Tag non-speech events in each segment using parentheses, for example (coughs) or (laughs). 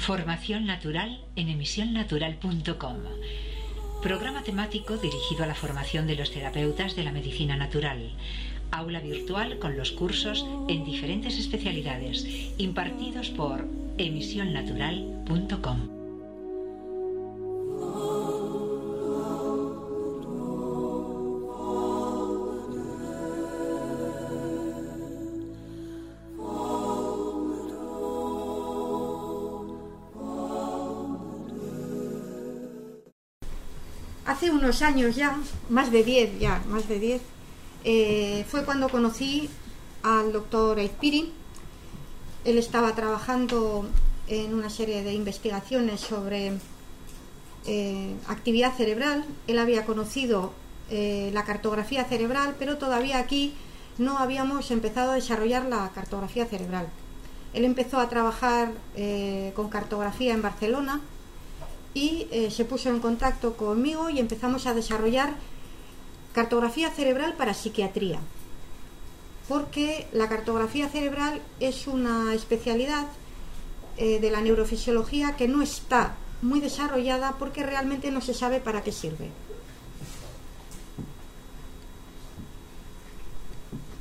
Formación natural en emisionnatural.com. Programa temático dirigido a la formación de los terapeutas de la medicina natural. Aula virtual con los cursos en diferentes especialidades impartidos por emisionnatural.com. años ya, más de 10 ya, más de 10, eh, fue cuando conocí al doctor Aizpiri. Él estaba trabajando en una serie de investigaciones sobre eh, actividad cerebral. Él había conocido eh, la cartografía cerebral, pero todavía aquí no habíamos empezado a desarrollar la cartografía cerebral. Él empezó a trabajar con cartografía en Barcelona y eh, se puso en contacto conmigo y empezamos a desarrollar cartografía cerebral para psiquiatría. Porque la cartografía cerebral es una especialidad eh, de la neurofisiología que no está muy desarrollada porque realmente no se sabe para qué sirve.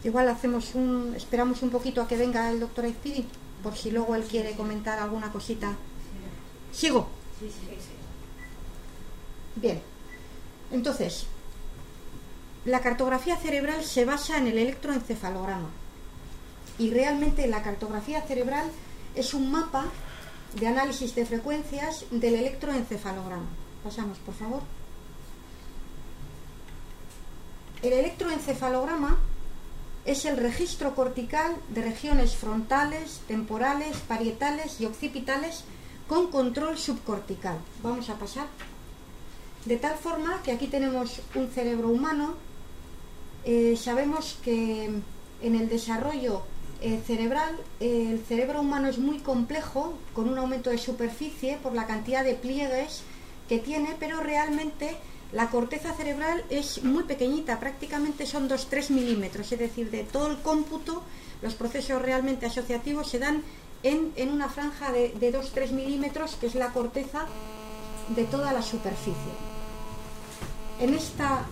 Igual hacemos un, esperamos un poquito a que venga el doctor Aizpidi, por si luego él quiere comentar alguna cosita. Sigo. Bien, entonces, la cartografía cerebral se basa en el electroencefalograma. Y realmente la cartografía cerebral es un mapa de análisis de frecuencias del electroencefalograma. Pasamos, por favor. El electroencefalograma es el registro cortical de regiones frontales, temporales, parietales y occipitales con control subcortical. Vamos a pasar. De tal forma que aquí tenemos un cerebro humano. Eh, sabemos que en el desarrollo eh, cerebral el cerebro humano es muy complejo, con un aumento de superficie por la cantidad de pliegues que tiene, pero realmente la corteza cerebral es muy pequeñita, prácticamente son 2-3 milímetros, es decir, de todo el cómputo, los procesos realmente asociativos se dan en, una franja de, de 2-3 milímetros, que es la corteza de toda la superficie. En esta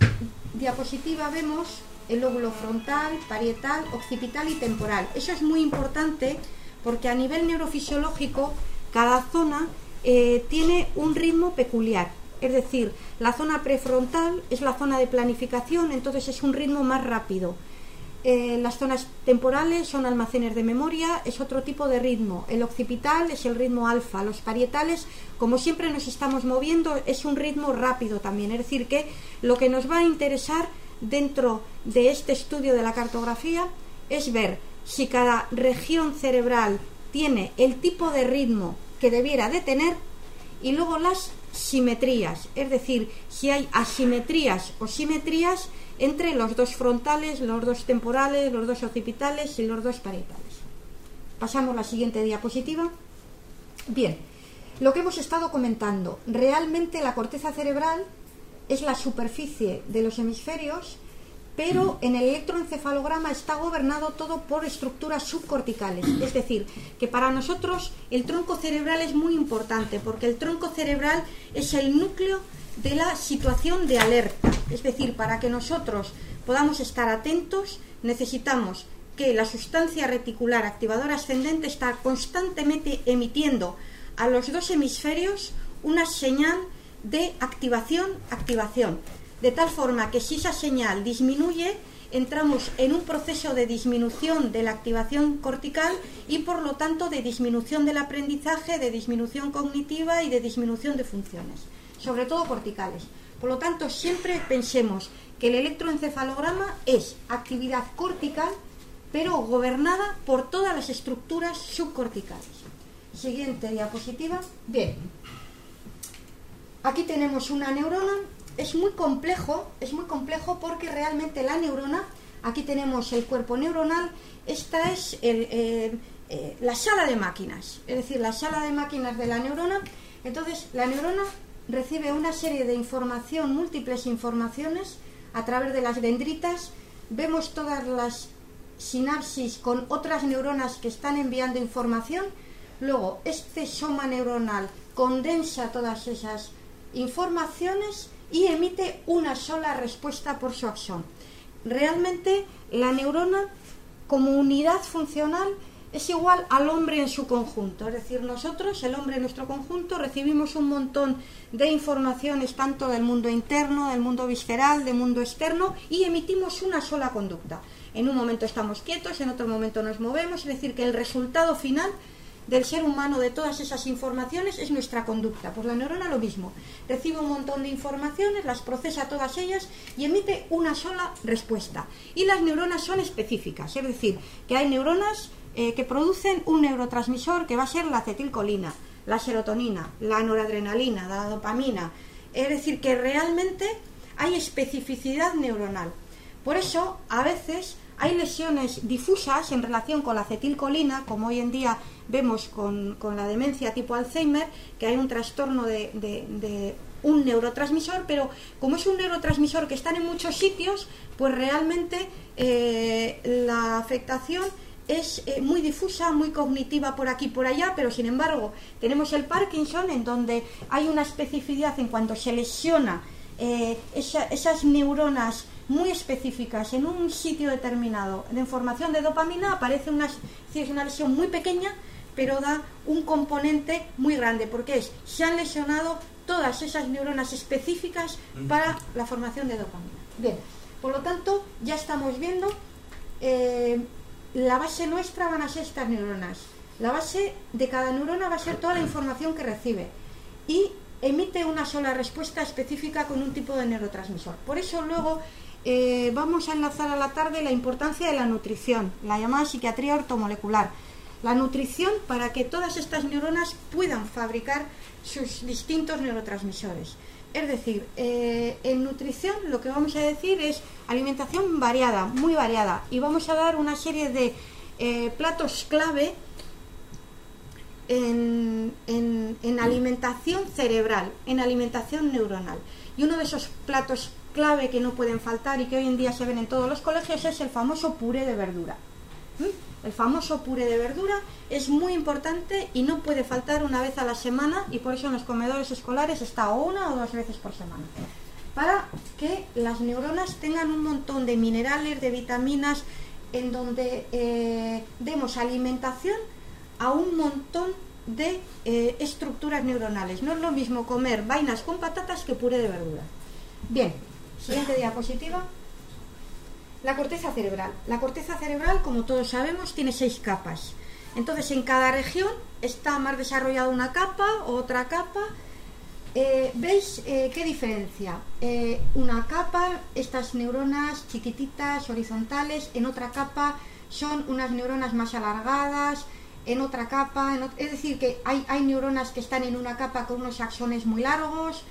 diapositiva vemos el lóbulo frontal, parietal, occipital y temporal. Eso es muy importante porque a nivel neurofisiológico cada zona eh, tiene un ritmo peculiar. Es decir, la zona prefrontal es la zona de planificación, entonces es un ritmo más rápido. Eh, las zonas temporales son almacenes de memoria, es otro tipo de ritmo. El occipital es el ritmo alfa. Los parietales, como siempre nos estamos moviendo, es un ritmo rápido también. Es decir, que lo que nos va a interesar dentro de este estudio de la cartografía es ver si cada región cerebral tiene el tipo de ritmo que debiera de tener y luego las simetrías, es decir, si hay asimetrías o simetrías entre los dos frontales, los dos temporales, los dos occipitales y los dos parietales. Pasamos a la siguiente diapositiva. Bien, lo que hemos estado comentando, realmente la corteza cerebral es la superficie de los hemisferios, pero en el electroencefalograma está gobernado todo por estructuras subcorticales. Es decir, que para nosotros el tronco cerebral es muy importante, porque el tronco cerebral es el núcleo de la situación de alerta. Es decir, para que nosotros podamos estar atentos, necesitamos que la sustancia reticular activadora ascendente está constantemente emitiendo a los dos hemisferios una señal de activación-activación. De tal forma que si esa señal disminuye, entramos en un proceso de disminución de la activación cortical y por lo tanto de disminución del aprendizaje, de disminución cognitiva y de disminución de funciones sobre todo corticales. Por lo tanto, siempre pensemos que el electroencefalograma es actividad cortical, pero gobernada por todas las estructuras subcorticales. Siguiente diapositiva. Bien. Aquí tenemos una neurona. Es muy complejo, es muy complejo porque realmente la neurona, aquí tenemos el cuerpo neuronal, esta es eh, eh, la sala de máquinas, es decir, la sala de máquinas de la neurona. Entonces, la neurona recibe una serie de información, múltiples informaciones, a través de las dendritas. Vemos todas las sinapsis con otras neuronas que están enviando información Luego, este soma neuronal condensa todas esas informaciones y emite una sola respuesta por su axón. Realmente la neurona como unidad funcional es igual al hombre en su conjunto. Es decir, nosotros, el hombre en nuestro conjunto, recibimos un montón de informaciones tanto del mundo interno, del mundo visceral, del mundo externo y emitimos una sola conducta. En un momento estamos quietos, en otro momento nos movemos, es decir, que el resultado final del ser humano de todas esas informaciones es nuestra conducta. Pues la neurona lo mismo. Recibe un montón de informaciones, las procesa todas ellas y emite una sola respuesta. Y las neuronas son específicas, es decir, que hay neuronas eh, que producen un neurotransmisor que va a ser la acetilcolina, la serotonina, la noradrenalina, la dopamina. Es decir, que realmente hay especificidad neuronal. Por eso, a veces hay lesiones difusas en relación con la acetilcolina, como hoy en día vemos con, la demencia tipo Alzheimer, que hay un trastorno de, un neurotransmisor, pero como es un neurotransmisor que está en muchos sitios, pues realmente eh, la afectación es eh, muy difusa, muy cognitiva por aquí y por allá, pero sin embargo tenemos el Parkinson en donde hay una especificidad en cuanto se lesiona eh, esas neuronas muy específicas en un sitio determinado de información de dopamina aparece una, una lesión muy pequeña pero da un componente muy grande porque es se han lesionado todas esas neuronas específicas para la formación de dopamina. Bien por lo tanto ya estamos viendo eh, la base nuestra van a ser estas neuronas la base de cada neurona va a ser toda la información que recibe y emite una sola respuesta específica con un tipo de neurotransmisor por eso luego eh, vamos a enlazar a la tarde la importancia de la nutrición, la llamada psiquiatría ortomolecular. La nutrición para que todas estas neuronas puedan fabricar sus distintos neurotransmisores. Es decir, eh, en nutrición lo que vamos a decir es alimentación variada, muy variada, y vamos a dar una serie de eh, platos clave en, en, alimentación cerebral, en alimentación neuronal. Y uno de esos platos clave que no pueden faltar y que hoy en día se ven en todos los colegios es el famoso puré de verdura. ¿Mm? El famoso puré de verdura es muy importante y no puede faltar una vez a la semana y por eso en los comedores escolares está una o dos veces por semana. Para que las neuronas tengan un montón de minerales, de vitaminas, en donde eh, demos alimentación a un montón de eh, estructuras neuronales. No es lo mismo comer vainas con patatas que puré de verdura. Bien, Siguiente diapositiva. La corteza cerebral. La corteza cerebral, como todos sabemos, tiene seis capas. Entonces, en cada región está más desarrollada una capa, otra capa. Eh, ¿Veis eh, qué diferencia? Eh, una capa, estas neuronas chiquititas, horizontales, en otra capa son unas neuronas más alargadas, en otra capa, es decir, que hay, hay neuronas que están en una capa con unos axones muy largos,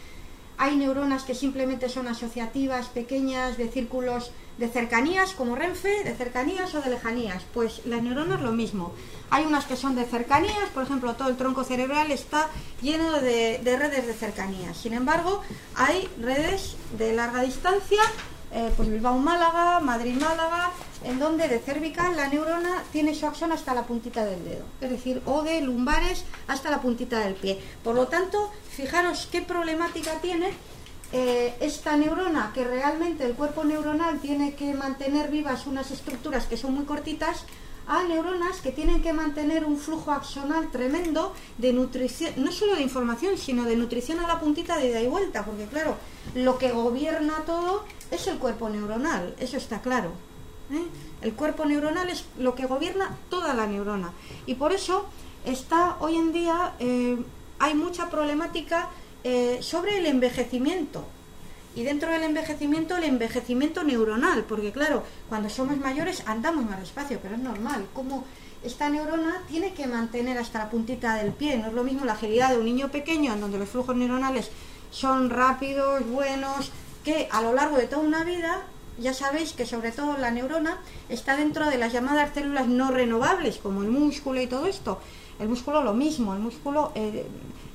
hay neuronas que simplemente son asociativas, pequeñas, de círculos de cercanías, como Renfe, de cercanías o de lejanías. Pues las neuronas lo mismo. Hay unas que son de cercanías, por ejemplo, todo el tronco cerebral está lleno de, redes de cercanías. Sin embargo, hay redes de larga distancia, eh, pues Bilbao-Málaga, Madrid-Málaga, en donde de cervical la neurona tiene su axón hasta la puntita del dedo, es decir, o de lumbares hasta la puntita del pie. Por lo tanto, fijaros qué problemática tiene eh, esta neurona, que realmente el cuerpo neuronal tiene que mantener vivas unas estructuras que son muy cortitas, a neuronas que tienen que mantener un flujo axonal tremendo de nutrición, no solo de información, sino de nutrición a la puntita de ida y vuelta, porque claro, lo que gobierna todo es el cuerpo neuronal, eso está claro. ¿eh? El cuerpo neuronal es lo que gobierna toda la neurona. Y por eso está hoy en día, eh, hay mucha problemática eh, sobre el envejecimiento. Y dentro del envejecimiento, el envejecimiento neuronal, porque claro, cuando somos mayores andamos más despacio, pero es normal. Como esta neurona tiene que mantener hasta la puntita del pie. No es lo mismo la agilidad de un niño pequeño, en donde los flujos neuronales son rápidos, buenos, que a lo largo de toda una vida ya sabéis que sobre todo la neurona está dentro de las llamadas células no renovables, como el músculo y todo esto. El músculo lo mismo, el músculo eh,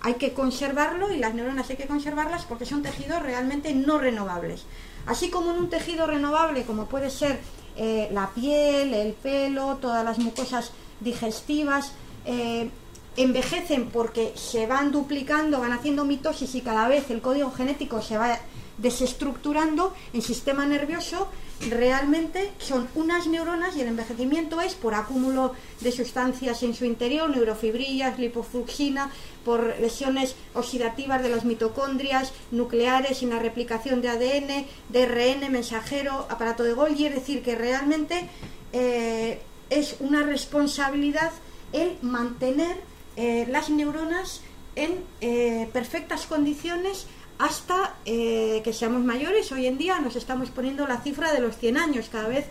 hay que conservarlo y las neuronas hay que conservarlas porque son tejidos realmente no renovables. Así como en un tejido renovable, como puede ser eh, la piel, el pelo, todas las mucosas digestivas, eh, envejecen porque se van duplicando, van haciendo mitosis y cada vez el código genético se va desestructurando, el sistema nervioso realmente son unas neuronas y el envejecimiento es por acúmulo de sustancias en su interior, neurofibrillas, lipofluxina, por lesiones oxidativas de las mitocondrias nucleares en la replicación de ADN, DRN, mensajero, aparato de Golgi, es decir, que realmente eh, es una responsabilidad el mantener eh, las neuronas en eh, perfectas condiciones hasta eh, que seamos mayores. Hoy en día nos estamos poniendo la cifra de los 100 años, cada vez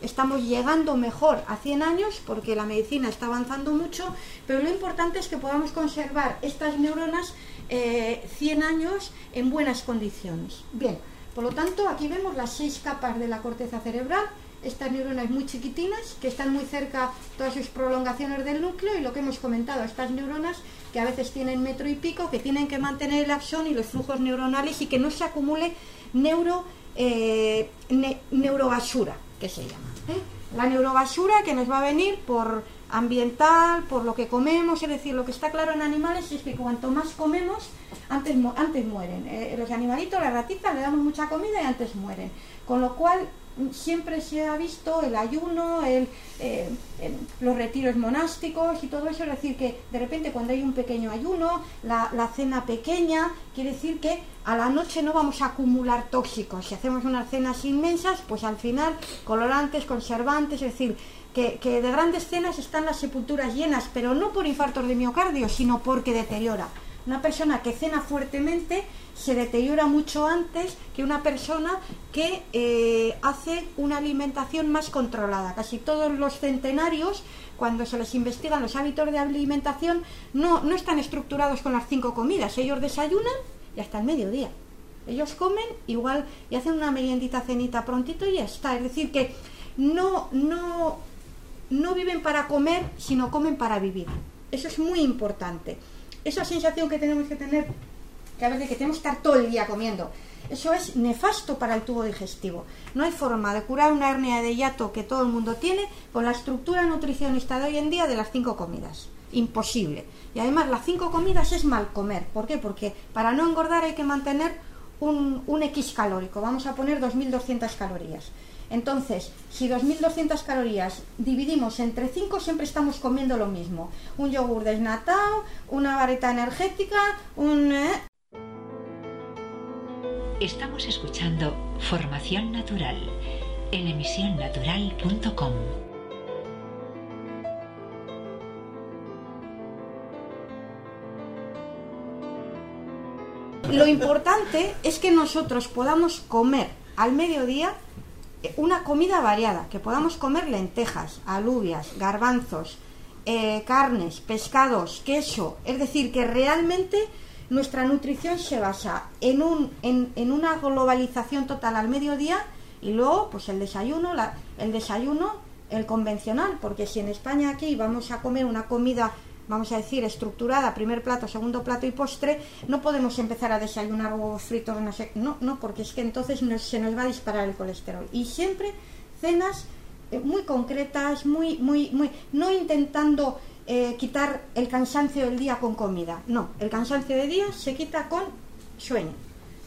estamos llegando mejor a 100 años porque la medicina está avanzando mucho, pero lo importante es que podamos conservar estas neuronas 100 años en buenas condiciones. Bien, por lo tanto, aquí vemos las seis capas de la corteza cerebral, estas neuronas muy chiquitinas que están muy cerca todas sus prolongaciones del núcleo y lo que hemos comentado, estas neuronas que a veces tienen metro y pico, que tienen que mantener el axón y los flujos neuronales y que no se acumule neuro, eh, neurobasura, que se llama. ¿eh? La neurobasura que nos va a venir por ambiental, por lo que comemos, es decir, lo que está claro en animales es que cuanto más comemos, antes, antes mueren. Eh, los animalitos, las ratitas, le damos mucha comida y antes mueren. Con lo cual, siempre se ha visto el ayuno, eh, los retiros monásticos y todo eso, es decir, que de repente cuando hay un pequeño ayuno, la, cena pequeña, quiere decir que a la noche no vamos a acumular tóxicos. Si hacemos unas cenas inmensas, pues al final colorantes, conservantes, es decir, que, que de grandes cenas están las sepulturas llenas, pero no por infartos de miocardio, sino porque deteriora. Una persona que cena fuertemente se deteriora mucho antes que una persona que eh, hace una alimentación más controlada. Casi todos los centenarios, cuando se les investigan los hábitos de alimentación, no, no están estructurados con las cinco comidas. Ellos desayunan y hasta el mediodía. Ellos comen igual y hacen una meriendita cenita prontito y ya está. Es decir, que no, no, no viven para comer, sino comen para vivir. Eso es muy importante. Esa sensación que tenemos que tener que a veces que tenemos que estar todo el día comiendo. Eso es nefasto para el tubo digestivo. No hay forma de curar una hernia de hiato que todo el mundo tiene con la estructura nutricionista de hoy en día de las cinco comidas. Imposible. Y además las cinco comidas es mal comer. ¿Por qué? Porque para no engordar hay que mantener un, un X calórico. Vamos a poner 2.200 calorías. Entonces, si 2.200 calorías dividimos entre 5, siempre estamos comiendo lo mismo. Un yogur desnatado, una vareta energética, un... Eh, Estamos escuchando Formación Natural en emisionnatural.com. Lo importante es que nosotros podamos comer al mediodía una comida variada, que podamos comer lentejas, alubias, garbanzos, eh, carnes, pescados, queso, es decir, que realmente nuestra nutrición se basa en, un, en, una globalización total al mediodía y luego pues el desayuno, el desayuno, el convencional, porque si en España aquí vamos a comer una comida, vamos a decir, estructurada, primer plato, segundo plato y postre, no podemos empezar a desayunar huevos fritos, no sé, no, no, porque es que entonces se nos va a disparar el colesterol. Y siempre cenas eh, muy concretas, muy, muy, muy, no intentando eh, quitar el cansancio del día con comida. No, el cansancio de día se quita con sueño.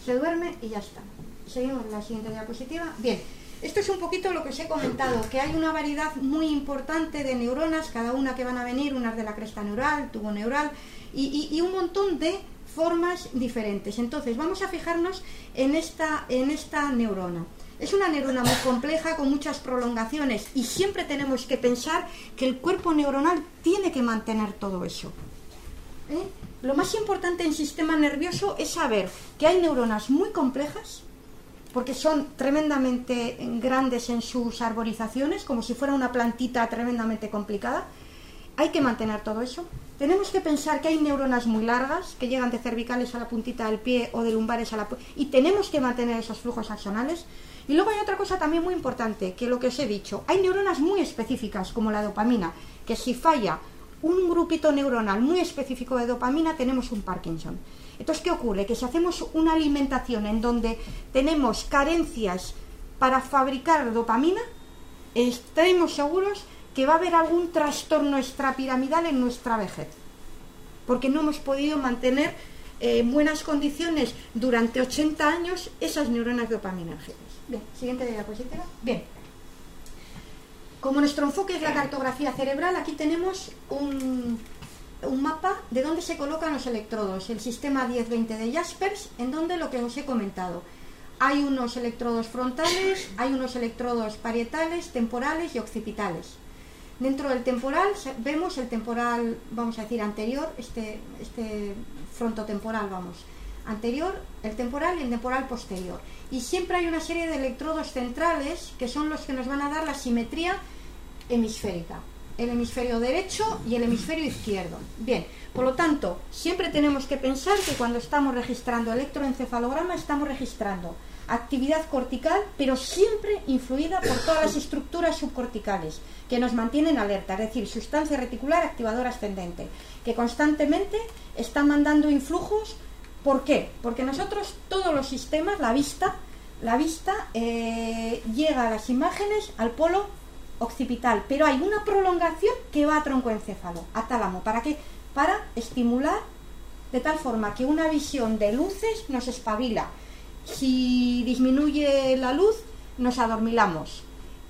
Se duerme y ya está. Seguimos la siguiente diapositiva. Bien, esto es un poquito lo que os he comentado, que hay una variedad muy importante de neuronas, cada una que van a venir, unas de la cresta neural, tubo neural, y, un montón de formas diferentes. Entonces, vamos a fijarnos en esta, en esta neurona. Es una neurona muy compleja con muchas prolongaciones y siempre tenemos que pensar que el cuerpo neuronal tiene que mantener todo eso. ¿Eh? Lo más importante en sistema nervioso es saber que hay neuronas muy complejas, porque son tremendamente grandes en sus arborizaciones, como si fuera una plantita tremendamente complicada. Hay que mantener todo eso. Tenemos que pensar que hay neuronas muy largas, que llegan de cervicales a la puntita del pie o de lumbares a la... y tenemos que mantener esos flujos axonales. Y luego hay otra cosa también muy importante, que lo que os he dicho, hay neuronas muy específicas, como la dopamina, que si falla un grupito neuronal muy específico de dopamina, tenemos un Parkinson. Entonces, ¿qué ocurre? Que si hacemos una alimentación en donde tenemos carencias para fabricar dopamina, estaremos seguros que va a haber algún trastorno extrapiramidal en nuestra vejez. porque no hemos podido mantener eh, en buenas condiciones durante 80 años esas neuronas dopaminérgicas. Bien, siguiente diapositiva. Bien. Como nuestro enfoque es la cartografía cerebral, aquí tenemos un, un mapa de dónde se colocan los electrodos, el sistema 1020 de Jaspers, en donde lo que os he comentado. Hay unos electrodos frontales, hay unos electrodos parietales, temporales y occipitales. Dentro del temporal vemos el temporal, vamos a decir, anterior, este, este frontotemporal, vamos, anterior, el temporal y el temporal posterior. Y siempre hay una serie de electrodos centrales que son los que nos van a dar la simetría hemisférica. El hemisferio derecho y el hemisferio izquierdo. Bien, por lo tanto, siempre tenemos que pensar que cuando estamos registrando electroencefalograma estamos registrando actividad cortical, pero siempre influida por todas las estructuras subcorticales que nos mantienen alerta, es decir, sustancia reticular activadora ascendente, que constantemente está mandando influjos. ¿Por qué? Porque nosotros todos los sistemas, la vista, la vista eh, llega a las imágenes al polo occipital, pero hay una prolongación que va a troncoencéfalo, a tálamo. ¿Para qué? Para estimular de tal forma que una visión de luces nos espabila, si disminuye la luz, nos adormilamos.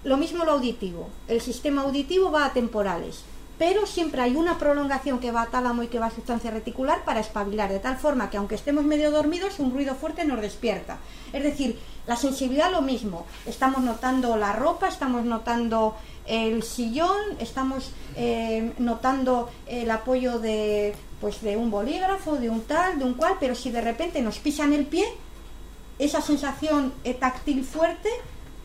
Lo mismo lo auditivo. El sistema auditivo va a temporales, pero siempre hay una prolongación que va a tálamo y que va a sustancia reticular para espabilar, de tal forma que aunque estemos medio dormidos, un ruido fuerte nos despierta. Es decir, la sensibilidad lo mismo. Estamos notando la ropa, estamos notando el sillón, estamos eh, notando el apoyo de, pues, de un bolígrafo, de un tal, de un cual, pero si de repente nos pisan el pie, esa sensación táctil fuerte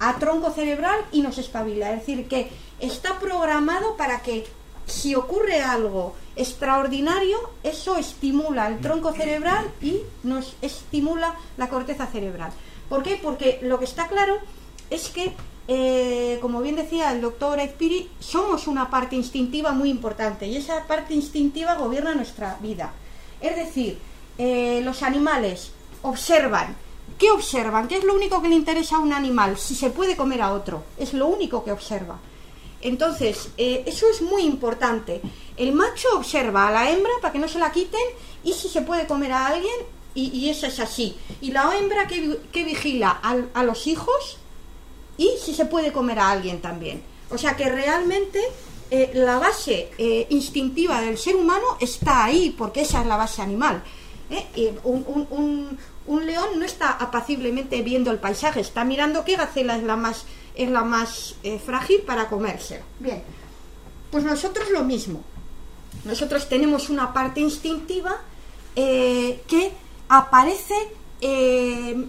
a tronco cerebral y nos espabila. Es decir, que está programado para que si ocurre algo extraordinario, eso estimula el tronco cerebral y nos estimula la corteza cerebral. ¿Por qué? Porque lo que está claro es que, eh, como bien decía el doctor Espiri, somos una parte instintiva muy importante y esa parte instintiva gobierna nuestra vida. Es decir, eh, los animales observan, ¿Qué observan? ¿Qué es lo único que le interesa a un animal? Si se puede comer a otro. Es lo único que observa. Entonces, eh, eso es muy importante. El macho observa a la hembra para que no se la quiten y si se puede comer a alguien, y, eso es así. Y la hembra que, vigila a, los hijos y si se puede comer a alguien también. O sea que realmente eh, la base eh, instintiva del ser humano está ahí, porque esa es la base animal. un, un león no está apaciblemente viendo el paisaje, está mirando qué gacela es la más, es la más eh, frágil para comerse. Bien, pues nosotros lo mismo. Nosotros tenemos una parte instintiva eh, que aparece, eh,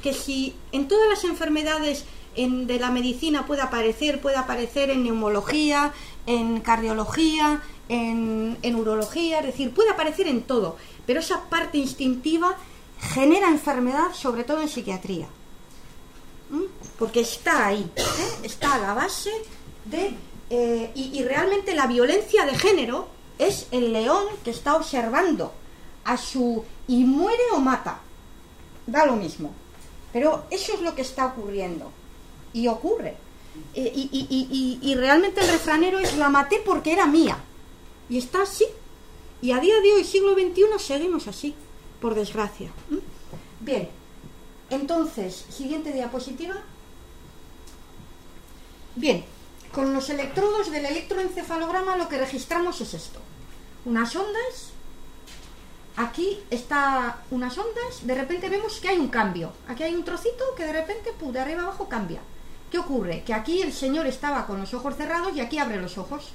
que si en todas las enfermedades de la medicina puede aparecer, puede aparecer en neumología, en cardiología, en, en urología, es decir, puede aparecer en todo, pero esa parte instintiva genera enfermedad, sobre todo en psiquiatría. Porque está ahí, ¿eh? está a la base de... Eh, y, realmente la violencia de género es el león que está observando a su... y muere o mata. Da lo mismo. Pero eso es lo que está ocurriendo. Y ocurre. Eh, y, y, realmente el refranero es la maté porque era mía. Y está así. Y a día de hoy, siglo XXI, seguimos así por desgracia. Bien, entonces, siguiente diapositiva. Bien, con los electrodos del electroencefalograma lo que registramos es esto. Unas ondas, aquí está unas ondas, de repente vemos que hay un cambio. Aquí hay un trocito que de repente, de arriba abajo cambia. ¿Qué ocurre? Que aquí el señor estaba con los ojos cerrados y aquí abre los ojos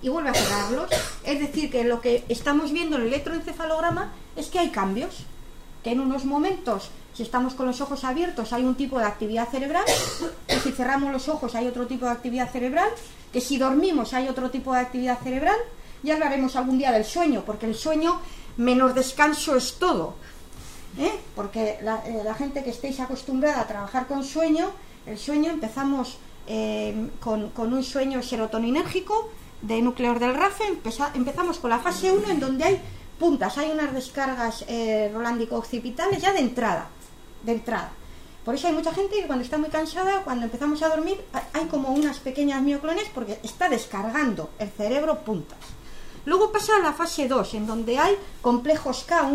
y vuelve a cerrarlos. Es decir, que lo que estamos viendo en el electroencefalograma es que hay cambios, que en unos momentos, si estamos con los ojos abiertos, hay un tipo de actividad cerebral, que si cerramos los ojos hay otro tipo de actividad cerebral, que si dormimos hay otro tipo de actividad cerebral. Ya hablaremos algún día del sueño, porque el sueño menos descanso es todo. ¿eh? Porque la, eh, la, gente que estéis acostumbrada a trabajar con sueño, el sueño empezamos eh, con, un sueño serotoninérgico, de núcleos del RAFE, empezamos con la fase 1 en donde hay puntas, hay unas descargas rolándico-occipitales ya de entrada, de entrada. Por eso hay mucha gente que cuando está muy cansada, cuando empezamos a dormir, hay como unas pequeñas mioclones porque está descargando el cerebro puntas. Luego pasa a la fase 2, en donde hay complejos K,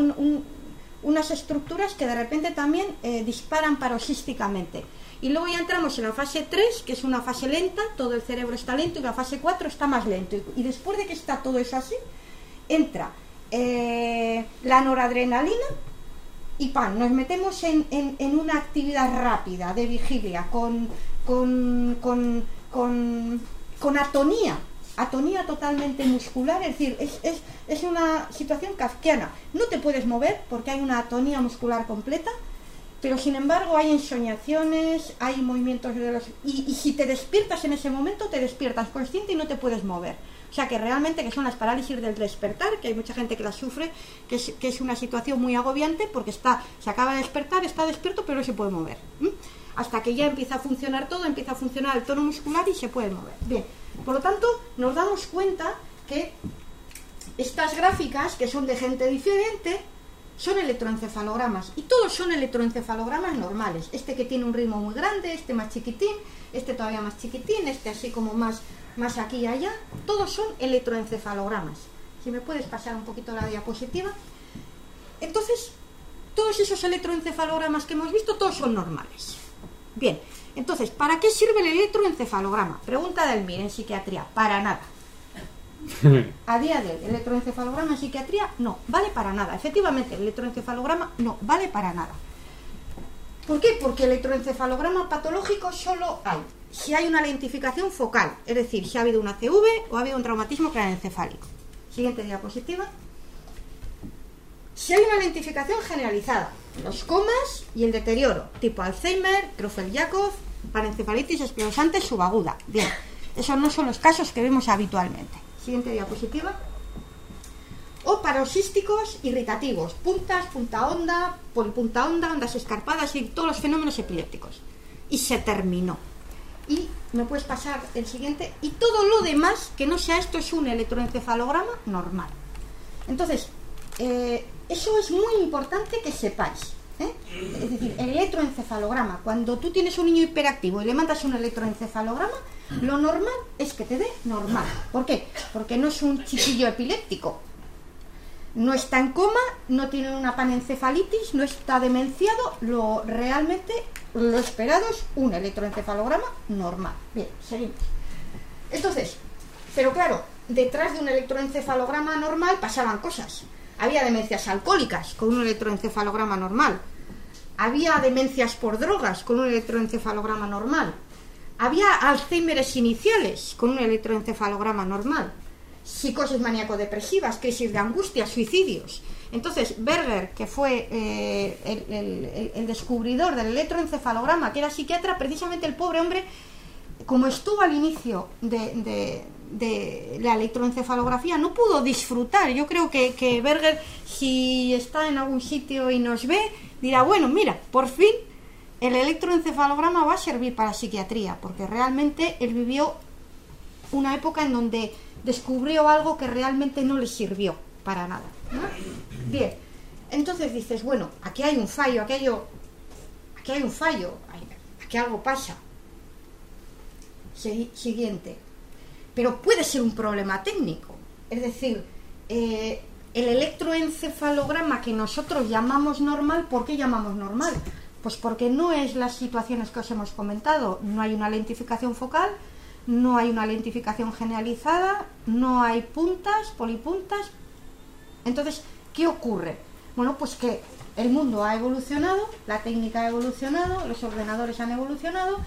unas estructuras que de repente también eh, disparan paroxísticamente. Y luego ya entramos en la fase 3, que es una fase lenta, todo el cerebro está lento, y la fase 4 está más lento. Y, después de que está todo eso así, entra eh, la noradrenalina y pan, nos metemos en, en, una actividad rápida de vigilia con, con, con, con atonía atonía totalmente muscular, es decir, es, es, es, una situación kafkiana. No te puedes mover porque hay una atonía muscular completa, pero sin embargo hay ensoñaciones, hay movimientos de los... Y, si te despiertas en ese momento, te despiertas consciente y no te puedes mover. O sea que realmente que son las parálisis del despertar, que hay mucha gente que las sufre, que es, que es una situación muy agobiante porque está, se acaba de despertar, está despierto, pero no se puede mover. Hasta que ya empieza a funcionar todo, empieza a funcionar el tono muscular y se puede mover. Bien, por lo tanto, nos damos cuenta que estas gráficas, que son de gente diferente, son electroencefalogramas. Y todos son electroencefalogramas normales. Este que tiene un ritmo muy grande, este más chiquitín, este todavía más chiquitín, este así como más, más aquí y allá. Todos son electroencefalogramas. Si me puedes pasar un poquito la diapositiva. Entonces, todos esos electroencefalogramas que hemos visto, todos son normales. Bien, entonces, ¿para qué sirve el electroencefalograma? Pregunta del MIR en psiquiatría. Para nada. (laughs) A día de hoy, ¿el electroencefalograma en psiquiatría? No, vale para nada. Efectivamente, el electroencefalograma no vale para nada. ¿Por qué? Porque el electroencefalograma patológico solo hay si hay una lentificación focal, es decir, si ha habido una CV o ha habido un traumatismo craneoencefálico. Siguiente diapositiva. Si hay una lentificación generalizada, los comas y el deterioro, tipo Alzheimer, Creutzfeldt-Jakob, parencefalitis esclerosante subaguda. Bien, esos no son los casos que vemos habitualmente. Siguiente diapositiva. O paroxísticos irritativos, puntas, punta onda, polipunta onda, ondas escarpadas y todos los fenómenos epilépticos. Y se terminó. Y me puedes pasar el siguiente. Y todo lo demás que no sea esto es un electroencefalograma normal. Entonces, eh, eso es muy importante que sepáis. ¿eh? Es decir, el electroencefalograma, cuando tú tienes un niño hiperactivo y le mandas un electroencefalograma, lo normal es que te dé normal. ¿Por qué? Porque no es un chiquillo epiléptico. No está en coma, no tiene una panencefalitis, no está demenciado, lo realmente lo esperado es un electroencefalograma normal. Bien, seguimos. Entonces, pero claro, detrás de un electroencefalograma normal pasaban cosas. Había demencias alcohólicas con un electroencefalograma normal. Había demencias por drogas con un electroencefalograma normal. Había Alzheimer's iniciales con un electroencefalograma normal. Psicosis maníaco-depresivas, crisis de angustia, suicidios. Entonces, Berger, que fue eh, el, descubridor del electroencefalograma, que era psiquiatra, precisamente el pobre hombre, como estuvo al inicio de, de la electroencefalografía no pudo disfrutar. Yo creo que, que Berger, si está en algún sitio y nos ve, dirá, bueno, mira, por fin el electroencefalograma va a servir para psiquiatría, porque realmente él vivió una época en donde descubrió algo que realmente no le sirvió para nada. Bien, entonces dices, bueno, aquí hay un fallo, aquello, aquí hay un fallo, aquí algo pasa. Siguiente pero puede ser un problema técnico. Es decir, eh, el electroencefalograma que nosotros llamamos normal, ¿por qué llamamos normal? Pues porque no es las situaciones que os hemos comentado, no hay una lentificación focal, no hay una lentificación generalizada, no hay puntas, polipuntas. Entonces, ¿qué ocurre? Bueno, pues que el mundo ha evolucionado, la técnica ha evolucionado, los ordenadores han evolucionado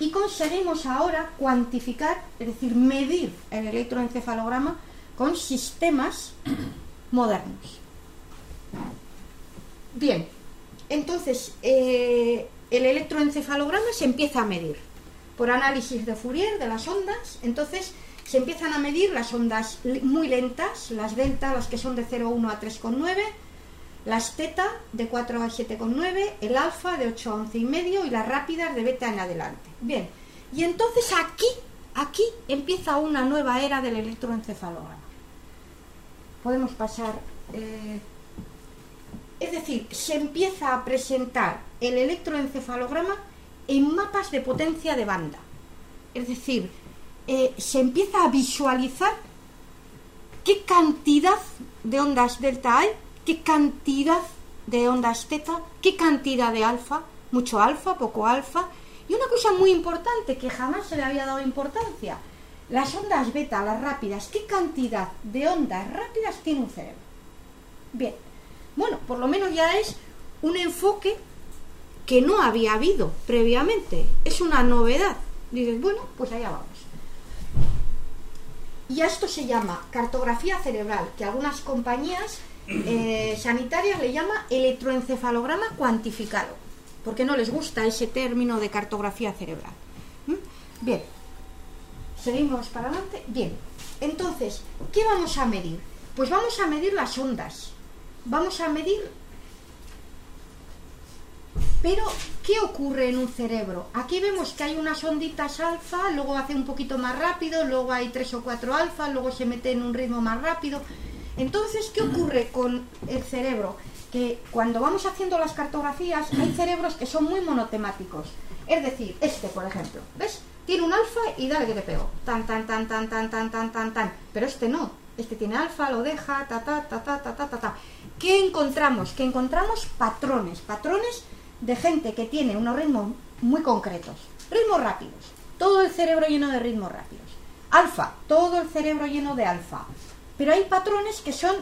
y conseguimos ahora cuantificar, es decir, medir el electroencefalograma con sistemas (coughs) modernos. Bien, entonces eh, el electroencefalograma se empieza a medir por análisis de Fourier de las ondas, entonces se empiezan a medir las ondas muy lentas, las delta, las que son de 0,1 a 3,9, las teta de 4 a 7,9, el alfa de 8 a 11 y medio y las rápidas de beta en adelante. Bien, y entonces aquí, aquí empieza una nueva era del electroencefalograma. Podemos pasar... Eh, es decir, se empieza a presentar el electroencefalograma en mapas de potencia de banda. Es decir, eh, se empieza a visualizar qué cantidad de ondas delta hay, qué cantidad de ondas teta, qué cantidad de alfa, mucho alfa, poco alfa. Y una cosa muy importante que jamás se le había dado importancia, las ondas beta, las rápidas, ¿qué cantidad de ondas rápidas tiene un cerebro? Bien, bueno, por lo menos ya es un enfoque que no había habido previamente. Es una novedad. Dices, bueno, pues allá vamos. Y a esto se llama cartografía cerebral, que algunas compañías eh, sanitarias le llama electroencefalograma cuantificado, porque no les gusta ese término de cartografía cerebral. ¿Mm? Bien, seguimos para adelante. Bien, entonces, ¿qué vamos a medir? Pues vamos a medir las ondas. Vamos a medir pero, ¿qué ocurre en un cerebro? Aquí vemos que hay unas onditas alfa, luego hace un poquito más rápido, luego hay tres o cuatro alfa, luego se mete en un ritmo más rápido. Entonces, ¿qué ocurre con el cerebro? Que cuando vamos haciendo las cartografías hay cerebros que son muy monotemáticos. Es decir, este, por ejemplo, ¿ves? Tiene un alfa y dale que te pego. Tan, tan, tan, tan, tan, tan, tan, tan, tan. Pero este no. Este tiene alfa, lo deja, ta, ta, ta, ta, ta, ta, ta, ta. ¿Qué encontramos? Que encontramos patrones. Patrones de gente que tiene unos ritmos muy concretos. Ritmos rápidos. Todo el cerebro lleno de ritmos rápidos. Alfa. Todo el cerebro lleno de alfa. Pero hay patrones que son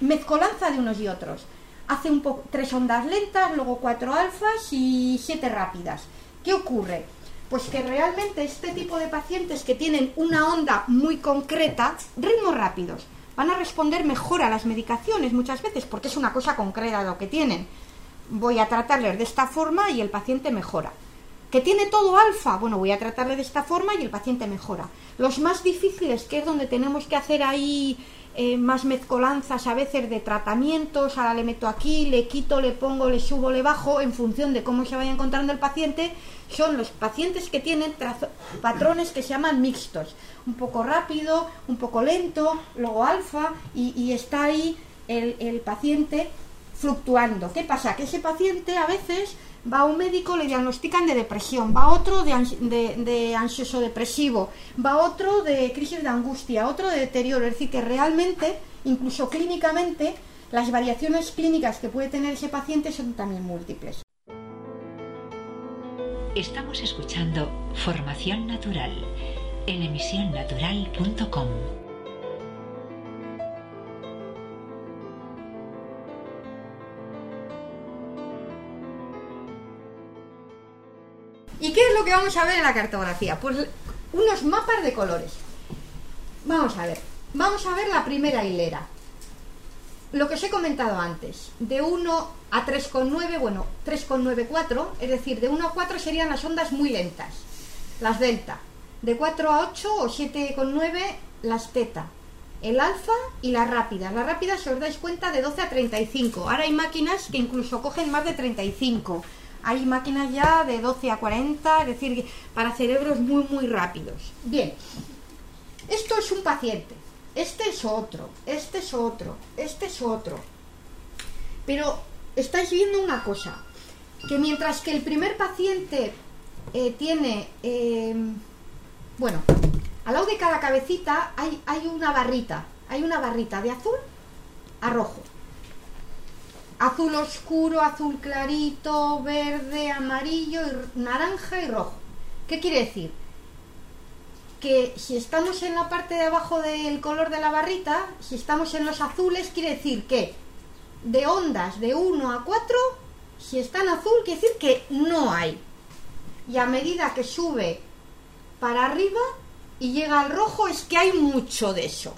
mezcolanza de unos y otros. Hace un tres ondas lentas, luego cuatro alfas y siete rápidas. ¿Qué ocurre? Pues que realmente este tipo de pacientes que tienen una onda muy concreta, ritmos rápidos, van a responder mejor a las medicaciones muchas veces porque es una cosa concreta lo que tienen. Voy a tratarles de esta forma y el paciente mejora. ¿Que tiene todo alfa? Bueno, voy a tratarle de esta forma y el paciente mejora. Los más difíciles, que es donde tenemos que hacer ahí eh, más mezcolanzas a veces de tratamientos, ahora le meto aquí, le quito, le pongo, le subo, le bajo, en función de cómo se vaya encontrando el paciente, son los pacientes que tienen patrones que se llaman mixtos, un poco rápido, un poco lento, luego alfa, y, está ahí el, el paciente fluctuando. ¿Qué pasa? Que ese paciente a veces va a un médico, le diagnostican de depresión, va a otro de, ansioso depresivo, va a otro de crisis de angustia, otro de deterioro. Es decir, que realmente, incluso clínicamente, las variaciones clínicas que puede tener ese paciente son también múltiples. Estamos escuchando Formación Natural en emisionnatural.com. qué es lo que vamos a ver en la cartografía? Pues unos mapas de colores. Vamos a ver. Vamos a ver la primera hilera. Lo que os he comentado antes. De 1 a 3,9, bueno, 3,94, es decir, de 1 a 4 serían las ondas muy lentas, las delta. De 4 a 8 o 7,9 las teta. El alfa y las rápidas. Las rápidas, si os dais cuenta, de 12 a 35. Ahora hay máquinas que incluso cogen más de 35 hay máquinas ya de 12 a 40, es decir, para cerebros muy, muy rápidos. Bien, esto es un paciente, este es otro, este es otro, este es otro. Pero estáis viendo una cosa, que mientras que el primer paciente eh, tiene, em, bueno, al lado de cada cabecita hay, hay una barrita, hay una barrita de azul a rojo azul oscuro, azul clarito, verde, amarillo, naranja y rojo. ¿Qué quiere decir? Que si estamos en la parte de abajo del color de la barrita, si estamos en los azules, quiere decir que de ondas de 1 a 4, si está en azul, quiere decir que no hay. Y a medida que sube para arriba y llega al rojo, es que hay mucho de eso.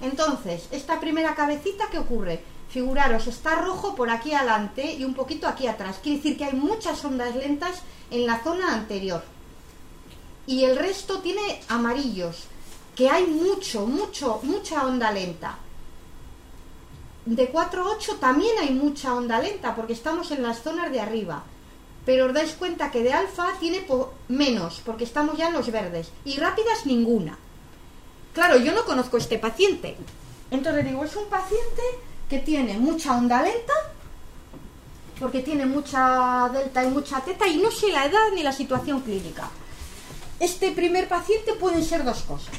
Entonces, esta primera cabecita, ¿qué ocurre? Figuraros, está rojo por aquí adelante y un poquito aquí atrás. Quiere decir que hay muchas ondas lentas en la zona anterior. Y el resto tiene amarillos, que hay mucho, mucho, mucha onda lenta. De 4 a 8 también hay mucha onda lenta porque estamos en las zonas de arriba. Pero os dais cuenta que de alfa tiene menos porque estamos ya en los verdes. Y rápidas ninguna. Claro, yo no conozco este paciente. Entonces digo, es un paciente que tiene mucha onda lenta, porque tiene mucha delta y mucha teta, y no sé la edad ni la situación clínica. Este primer paciente pueden ser dos cosas.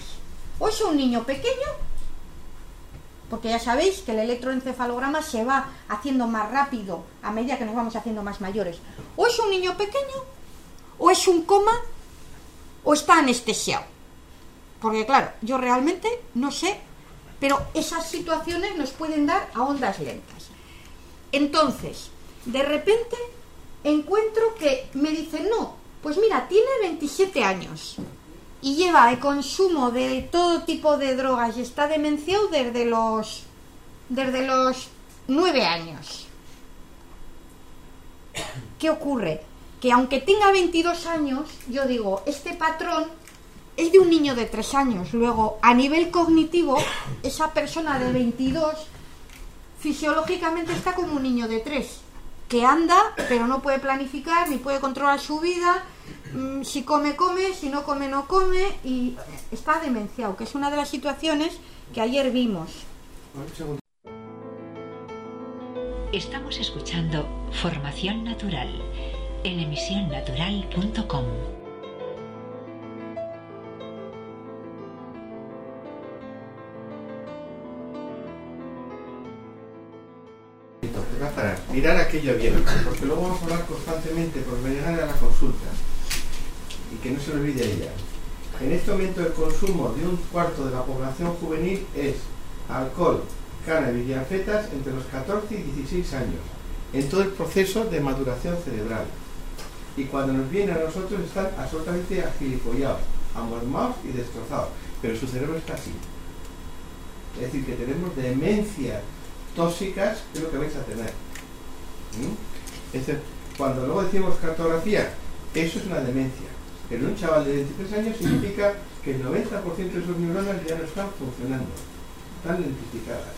o es un niño pequeño, porque ya sabéis que el electroencefalograma se va haciendo más rápido a medida que nos vamos haciendo más mayores, o es un niño pequeño, o es un coma, o está anestesiado. Porque claro, yo realmente no sé, pero esas situaciones nos pueden dar a ondas lentas. Entonces, de repente encuentro que me dicen, no, pues mira, tiene 27 años y lleva el consumo de todo tipo de drogas y está demenciado desde los desde los 9 años. ¿Qué ocurre? Que aunque tenga 22 años, yo digo, este patrón es de un niño de 3 años. Luego, a nivel cognitivo, esa persona de 22 fisiológicamente está como un niño de 3 que anda, pero no puede planificar ni puede controlar su vida. Mm, si come, come, si no come, no come y está demenciado, que es una de las situaciones que ayer vimos. Estamos escuchando Formación Natural en emisionnatural.com. mirar aquello abierto, porque luego vamos a hablar constantemente, porque me llegan a la consulta, y que no se olvide ella. En este momento el consumo de un cuarto de la población juvenil es alcohol, cannabis y anfetas entre los 14 y 16 años, en todo el proceso de maduración cerebral. Y cuando nos vienen a nosotros están absolutamente agilipollados, amormados y destrozados, pero su cerebro está así. Es decir, que tenemos demencia tóxicas, es lo que vais a tener. ¿Mm? cuando luego decimos cartografía, eso es una demencia. Pero un chaval de 23 años significa que el 90% de sus neuronas ya no están funcionando, están lentificadas.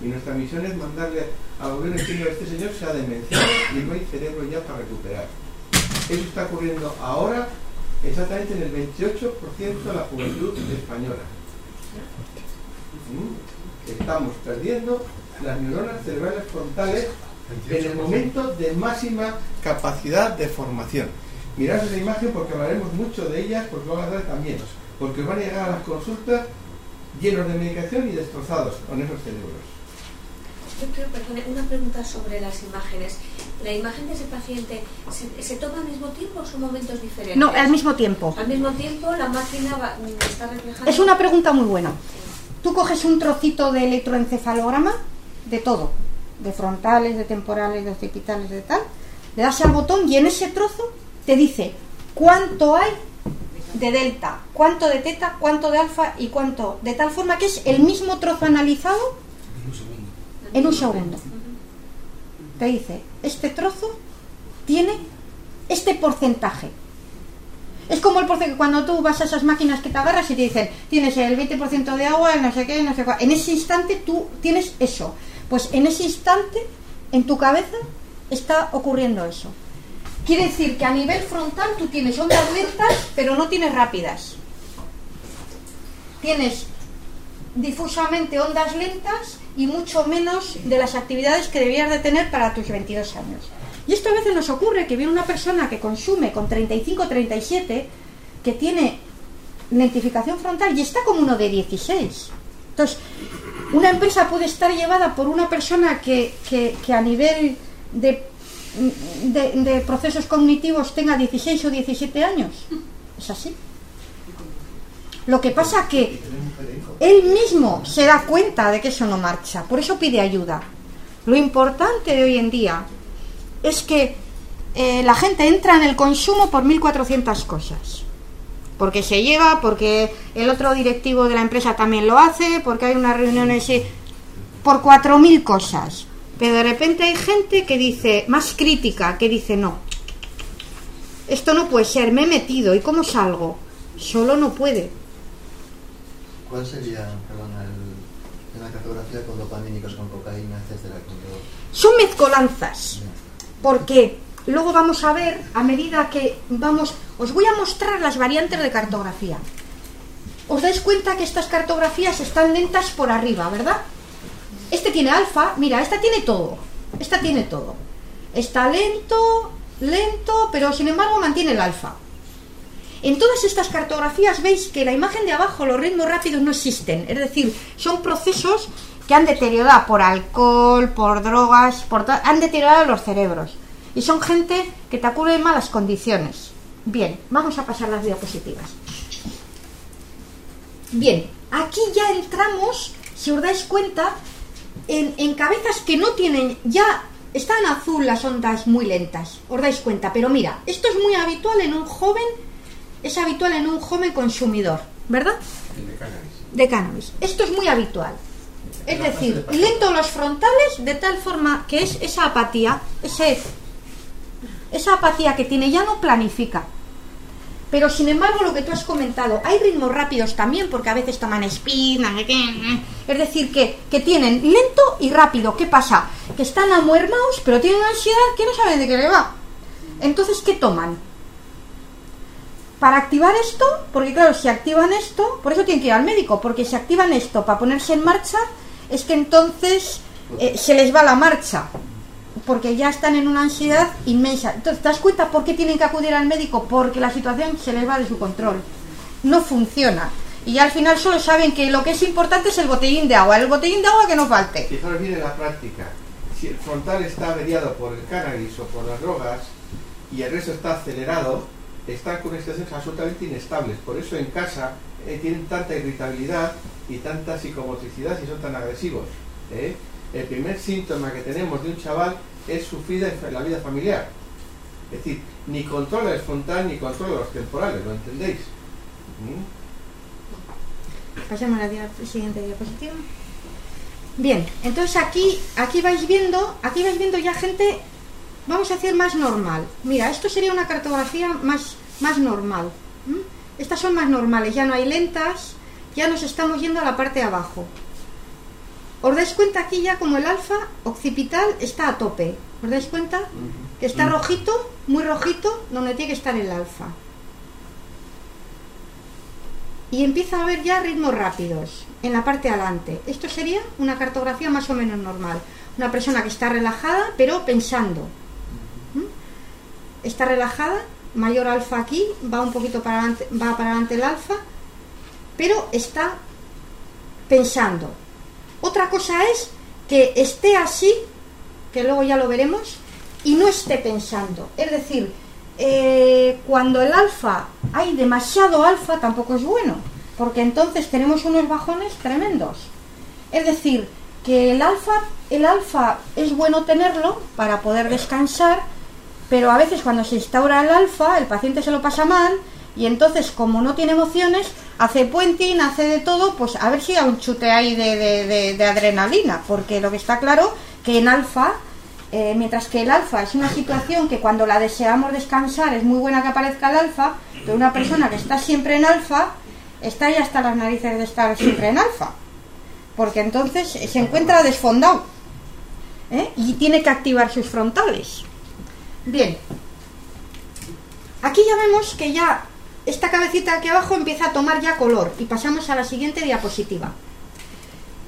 Y nuestra misión es mandarle al gobierno diciendo este señor se ha demenciado y no hay cerebro ya para recuperar. Eso está ocurriendo ahora exactamente en el 28% de la juventud española. ¿Mm? Estamos perdiendo las neuronas cerebrales frontales en el momento de máxima capacidad de formación. Mirad esa imagen porque hablaremos mucho de ellas, porque lo a hablar también, porque van a llegar a las consultas llenos de medicación y destrozados con esos cerebros. Yo quiero, perdone, una pregunta sobre las imágenes. ¿La imagen de ese paciente se, toma al mismo tiempo o son momentos diferentes? No, al mismo tiempo. Al mismo tiempo la máquina va, está reflejando... Es una pregunta muy buena. Tú coges un trocito de electroencefalograma, de todo, de frontales, de temporales, de occipitales, de tal, le das al botón y en ese trozo te dice cuánto hay de delta, cuánto de teta, cuánto de alfa y cuánto, de tal forma que es el mismo trozo analizado en un segundo. Te dice, este trozo tiene este porcentaje. Es como el porcentaje cuando tú vas a esas máquinas que te agarras y te dicen, tienes el 20% de agua, no sé qué, no sé cuál. En ese instante tú tienes eso. Pues en ese instante, en tu cabeza, está ocurriendo eso. Quiere decir que a nivel frontal tú tienes ondas lentas, pero no tienes rápidas. Tienes difusamente ondas lentas y mucho menos de las actividades que debías de tener para tus 22 años. Y esto a veces nos ocurre que viene una persona que consume con 35 37 que tiene lentificación frontal y está como uno de 16. Entonces, una empresa puede estar llevada por una persona que, a nivel de, de, procesos cognitivos tenga 16 o 17 años. Es así. Lo que pasa que él mismo se da cuenta de que eso no marcha, por eso pide ayuda. Lo importante de hoy en día es que eh, la gente entra en el consumo por 1.400 cosas porque se lleva, porque el otro directivo de la empresa también lo hace, porque hay unas reuniones por cuatro mil cosas. Pero de repente hay gente que dice, más crítica, que dice, no, esto no puede ser, me he metido, ¿y cómo salgo? Solo no puede. ¿Cuál sería, perdona, el, la cartografía con dopamínicos, con cocaína, etcétera? Son mezcolanzas. Porque luego vamos a ver, a medida que vamos os voy a mostrar las variantes de cartografía. Os dais cuenta que estas cartografías están lentas por arriba, ¿verdad? Este tiene alfa, mira, esta tiene todo. Esta tiene todo. Está lento, lento, pero sin embargo mantiene el alfa. En todas estas cartografías veis que la imagen de abajo, los ritmos rápidos no existen. Es decir, son procesos que han deteriorado por alcohol, por drogas, por han deteriorado los cerebros. Y son gente que te acude en malas condiciones. Bien, vamos a pasar las diapositivas. Bien, aquí ya entramos, si os dais cuenta, en, en cabezas que no tienen ya están azul las ondas muy lentas, os dais cuenta, pero mira, esto es muy habitual en un joven, es habitual en un joven consumidor, ¿verdad? De cannabis. De cannabis. Esto es muy habitual. Es decir, lento los frontales de tal forma que es esa apatía, ese, esa apatía que tiene, ya no planifica. Pero sin embargo, lo que tú has comentado, hay ritmos rápidos también, porque a veces toman speed, es decir, que, que tienen lento y rápido. ¿Qué pasa? Que están amuermados, pero tienen ansiedad que no saben de qué le va. Entonces, ¿qué toman? Para activar esto, porque claro, si activan esto, por eso tienen que ir al médico, porque si activan esto para ponerse en marcha, es que entonces eh, se les va la marcha porque ya están en una ansiedad inmensa. Entonces, ¿te das cuenta por qué tienen que acudir al médico? Porque la situación se les va de su control. No funciona. Y al final solo saben que lo que es importante es el botellín de agua. El botellín de agua que no falte. Fijaros bien en la práctica. Si el frontal está averiado por el cannabis o por las drogas y el resto está acelerado, están con situaciones absolutamente inestables. Por eso en casa eh, tienen tanta irritabilidad y tanta psicomotricidad y son tan agresivos. ¿eh? El primer síntoma que tenemos de un chaval es sufrir en la vida familiar. Es decir, ni controla el frontal ni controla los temporales, ¿lo entendéis? ¿Mm? Pasemos a la siguiente diapositiva. Bien, entonces aquí, aquí vais viendo, aquí vais viendo ya gente, vamos a hacer más normal. Mira, esto sería una cartografía más, más normal. Estas son más normales, ya no hay lentas, ya nos estamos yendo a la parte de abajo. ¿Os dais cuenta aquí ya como el alfa occipital está a tope? ¿Os dais cuenta? Que está rojito, muy rojito, donde tiene que estar el alfa. Y empieza a haber ya ritmos rápidos en la parte de adelante. Esto sería una cartografía más o menos normal. Una persona que está relajada, pero pensando. ¿Mm? Está relajada, mayor alfa aquí, va un poquito para adelante, va para adelante el alfa, pero está pensando. Otra cosa es que esté así, que luego ya lo veremos, y no esté pensando. Es decir, eh, cuando el alfa, hay demasiado alfa, tampoco es bueno, porque entonces tenemos unos bajones tremendos. Es decir, que el alfa, el alfa es bueno tenerlo para poder descansar, pero a veces cuando se instaura el alfa, el paciente se lo pasa mal, y entonces como no tiene emociones, hace puenting, hace de todo, pues a ver si da un chute ahí de, adrenalina, porque lo que está claro que en alfa, eh, mientras que el alfa es una situación que cuando la deseamos descansar es muy buena que aparezca el alfa, pero una persona que está siempre en alfa, está ya hasta las narices de estar siempre en alfa, porque entonces se encuentra desfondado ¿eh? y tiene que activar sus frontales. Bien, aquí ya vemos que ya esta cabecita aquí abajo empieza a tomar ya color y pasamos a la siguiente diapositiva,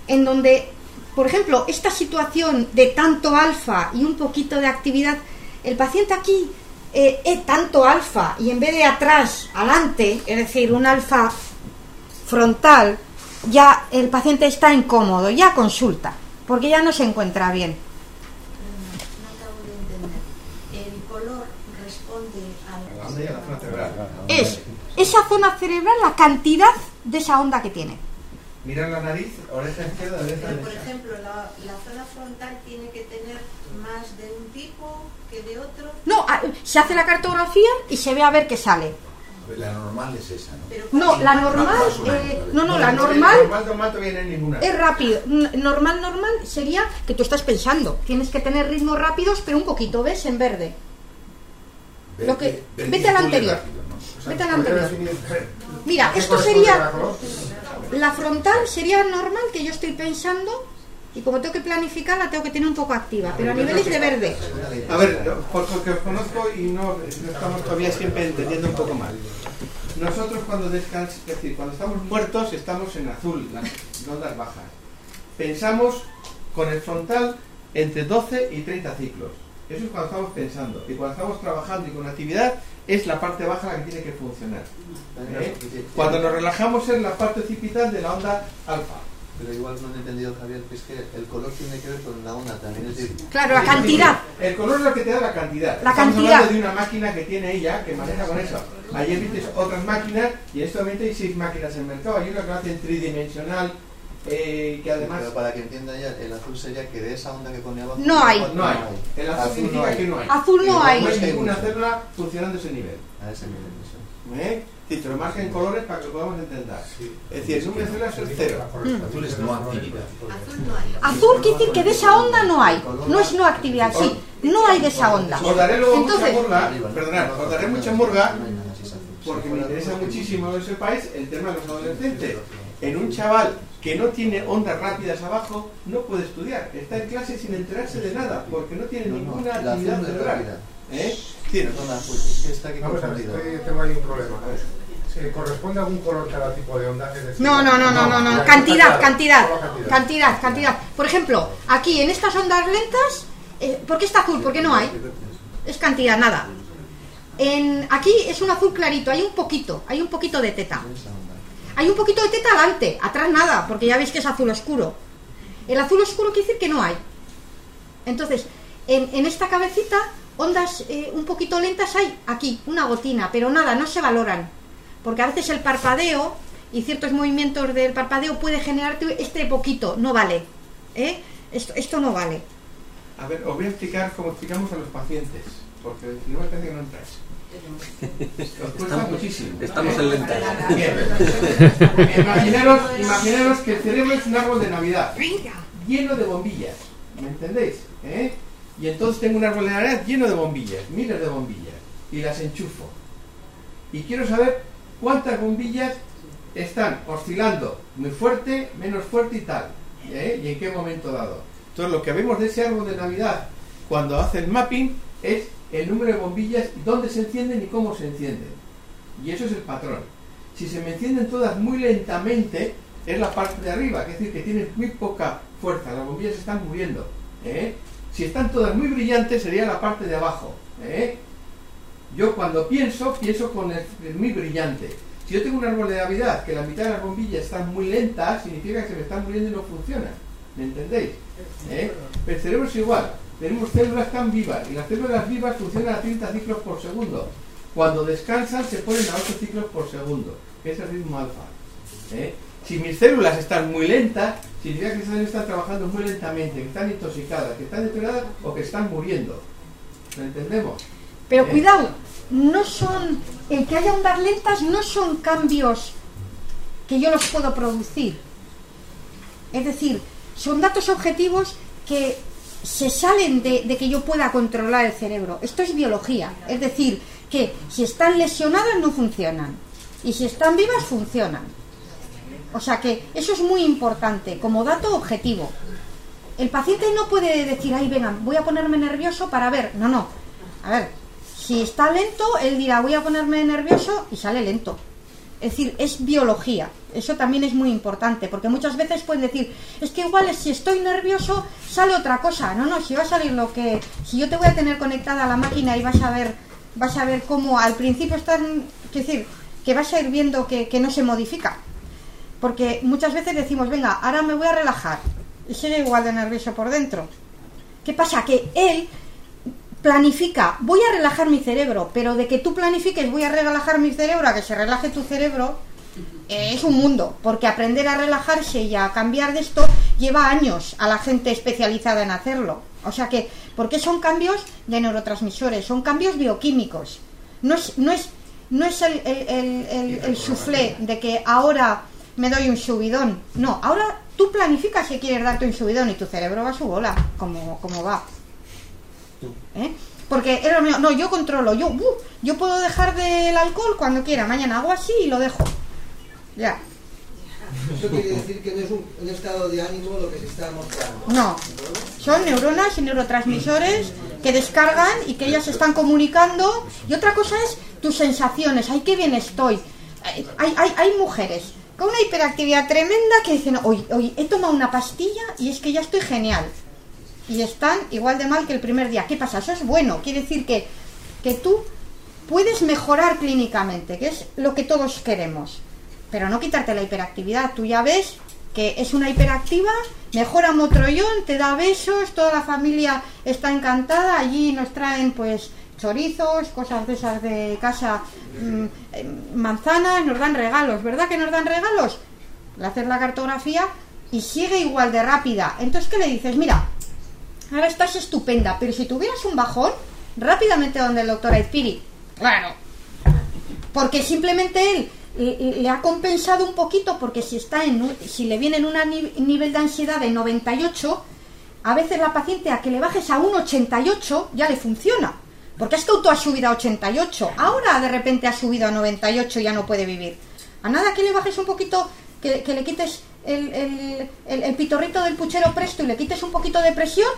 en donde, por ejemplo, esta situación de tanto alfa y un poquito de actividad, el paciente aquí eh, es tanto alfa y en vez de atrás, adelante, es decir, un alfa frontal, ya el paciente está incómodo, ya consulta, porque ya no se encuentra bien. El color responde a Es esa zona cerebral, la cantidad de esa onda que tiene. Mira la nariz, oreja izquierda, oreja Pero, por ejemplo, la, zona frontal tiene que tener más de un tipo que de otro. No, se hace la cartografía y se ve a ver qué sale. La normal es esa, ¿no? no, la normal, eh, no, no, la normal, ninguna. es rápido. Normal, normal sería que tú estás pensando. Tienes que tener ritmos rápidos, pero un poquito, ¿ves? En verde. Lo que, vete al anterior. Vete al anterior. Mira, esto sería. La frontal sería normal que yo estoy pensando y como tengo que planificar la tengo que tener un poco activa, pero a niveles de verde. A ver, porque os conozco y no, estamos todavía siempre entendiendo un poco mal. Nosotros cuando descansamos, es decir, cuando estamos muertos estamos en azul, las ondas bajas. Pensamos con el frontal entre 12 y 30 ciclos. Eso es cuando estamos pensando. Y cuando estamos trabajando y con actividad, es la parte baja la que tiene que funcionar. ¿eh? Cuando nos relajamos es la parte occipital de la onda alfa. Pero igual no he entendido, Javier, que es que el color tiene que ver con la onda también. Es decir, Claro, la cantidad. El color es lo que te da la cantidad. La Estamos cantidad. hablando de una máquina que tiene ella, que maneja con eso. Ayer viste otras máquinas y en este momento hay seis máquinas en el mercado. Hay una que lo hace en tridimensional, eh, que además... Pero para que entienda ya, el azul sería que de esa onda que pone abajo... No hay. No hay. El azul, significa hay. que no hay. Azul no hay. No hay ninguna célula funcionando a ese nivel. A ese nivel, eso. ¿Eh? Sí, te lo marca en colores para que lo podamos entender. Es decir, el número de células es cero. Azul es no actividad. Azul no hay. Azul quiere decir que de esa onda no hay. No es no actividad, sí. No hay de esa onda. Os daré luego Entonces- mucha murga, perdonad, os daré mucha murga No porque me interesa muchísimo que sepáis el tema de los adolescentes. En un chaval que no tiene ondas rápidas abajo, no puede estudiar. Está en clase sin enterarse de nada, porque no tiene No, ninguna actividad no es cerebral. rápida. ¿Eh? Aquí Vamos a ver, tengo ahí un problema. ¿Se corresponde a algún color cada tipo de onda? Decir, No, no, no, no, no, no. Cantidad, cantidad, cantidad. Cantidad, cantidad. Por ejemplo, aquí en estas ondas lentas, eh, ¿por qué está azul? Porque no hay. Es cantidad, nada. En, aquí es un azul clarito, hay un poquito, hay un poquito de teta. Hay un poquito de teta adelante, atrás nada, porque ya veis que es azul oscuro. El azul oscuro quiere decir que no hay. Entonces, en, esta cabecita, ondas eh, un poquito lentas hay aquí, una gotina, pero nada, no se valoran. Porque a veces el parpadeo y ciertos movimientos del parpadeo puede generarte este poquito, no vale. ¿eh? Esto, no vale. A ver, os voy a explicar cómo explicamos a los pacientes, porque no me parece que no entráis. Os cuesta Estamos- muchísimo. estamos en lentas. Bien. Imaginaros, imaginaros que el cerebro es un árbol de Navidad, lleno de bombillas, ¿me entendéis? ¿Eh? Y entonces tengo un árbol de Navidad lleno de bombillas, miles de bombillas, y las enchufo. Y quiero saber cuántas bombillas están oscilando muy fuerte, menos fuerte y tal, ¿eh? y en qué momento dado. Entonces lo que vemos de ese árbol de Navidad cuando hace el mapping es el número de bombillas, dónde se encienden y cómo se encienden. Y eso es el patrón. Si se me encienden todas muy lentamente, es la parte de arriba, que es decir, que tienen muy poca fuerza, las bombillas se están muriendo. ¿eh? Si están todas muy brillantes, sería la parte de abajo. ¿eh? Yo cuando pienso, pienso con el, el muy brillante. Si yo tengo un árbol de Navidad que la mitad de las bombillas están muy lentas, significa que se me están muriendo y no funcionan. ¿Me entendéis? ¿Eh? El cerebro es igual. Tenemos células tan vivas y las células vivas funcionan a 30 ciclos por segundo. Cuando descansan se ponen a 8 ciclos por segundo, que es el ritmo alfa. ¿eh? Si mis células están muy lentas, significa que están trabajando muy lentamente, que están intoxicadas, que están deterioradas o que están muriendo. ¿Lo entendemos? Pero ¿Eh? cuidado, no son, el que haya ondas lentas no son cambios que yo los puedo producir. Es decir, son datos objetivos que se salen de, que yo pueda controlar el cerebro. Esto es biología. Es decir, que si están lesionadas no funcionan. Y si están vivas funcionan. O sea que eso es muy importante como dato objetivo. El paciente no puede decir, ay, venga, voy a ponerme nervioso para ver. No, no. A ver, si está lento, él dirá, voy a ponerme nervioso y sale lento. Es decir, es biología. Eso también es muy importante, porque muchas veces pueden decir, es que igual si estoy nervioso sale otra cosa. No, no, si va a salir lo que... Si yo te voy a tener conectada a la máquina y vas a ver, vas a ver cómo al principio están... Es decir, que vas a ir viendo que, que no se modifica. Porque muchas veces decimos, venga, ahora me voy a relajar. Y sigue igual de nervioso por dentro. ¿Qué pasa? Que él planifica, voy a relajar mi cerebro, pero de que tú planifiques, voy a relajar mi cerebro, a que se relaje tu cerebro, eh, es un mundo, porque aprender a relajarse y a cambiar de esto lleva años a la gente especializada en hacerlo. O sea que, porque son cambios de neurotransmisores, son cambios bioquímicos. No es, no es, no es el, el, soufflé de que ahora me doy un subidón. No, ahora tú planificas que quieres darte un subidón y tu cerebro va a su bola, como, como va. ¿Eh? Porque es lo mío. No, yo controlo. Yo, uh, yo puedo dejar del alcohol cuando quiera. Mañana hago así y lo dejo. Ya. Eso quiere decir que no es un, un estado de ánimo lo que se está mostrando. No. Son neuronas y neurotransmisores que descargan y que ellas se están comunicando. Y otra cosa es tus sensaciones. Ay, qué bien estoy. Hay, hay, hay mujeres con una hiperactividad tremenda que dicen, hoy, hoy he tomado una pastilla y es que ya estoy genial. Y están igual de mal que el primer día. ¿Qué pasa? Eso es bueno, quiere decir que, que tú puedes mejorar clínicamente, que es lo que todos queremos, pero no quitarte la hiperactividad. Tú ya ves que es una hiperactiva, mejora motrollón, te da besos, toda la familia está encantada, allí nos traen pues chorizos, cosas de esas de casa, mm, eh, manzanas, nos dan regalos, ¿verdad que nos dan regalos? Le haces la cartografía y sigue igual de rápida. Entonces, ¿qué le dices? Mira, ahora estás estupenda, pero si tuvieras un bajón, rápidamente donde el doctor Aizpiri. Claro. Porque simplemente él le, le ha compensado un poquito, porque si está en un- si le viene en un nivel de ansiedad de 98, a veces la paciente a que le bajes a un 88 ya le funciona. Porque es que auto ha subido a 88. Ahora de repente ha subido a 98 y ya no puede vivir. A nada que le bajes un poquito, que, que le quites el, el- el- el pitorrito del puchero presto y le quites un poquito de presión.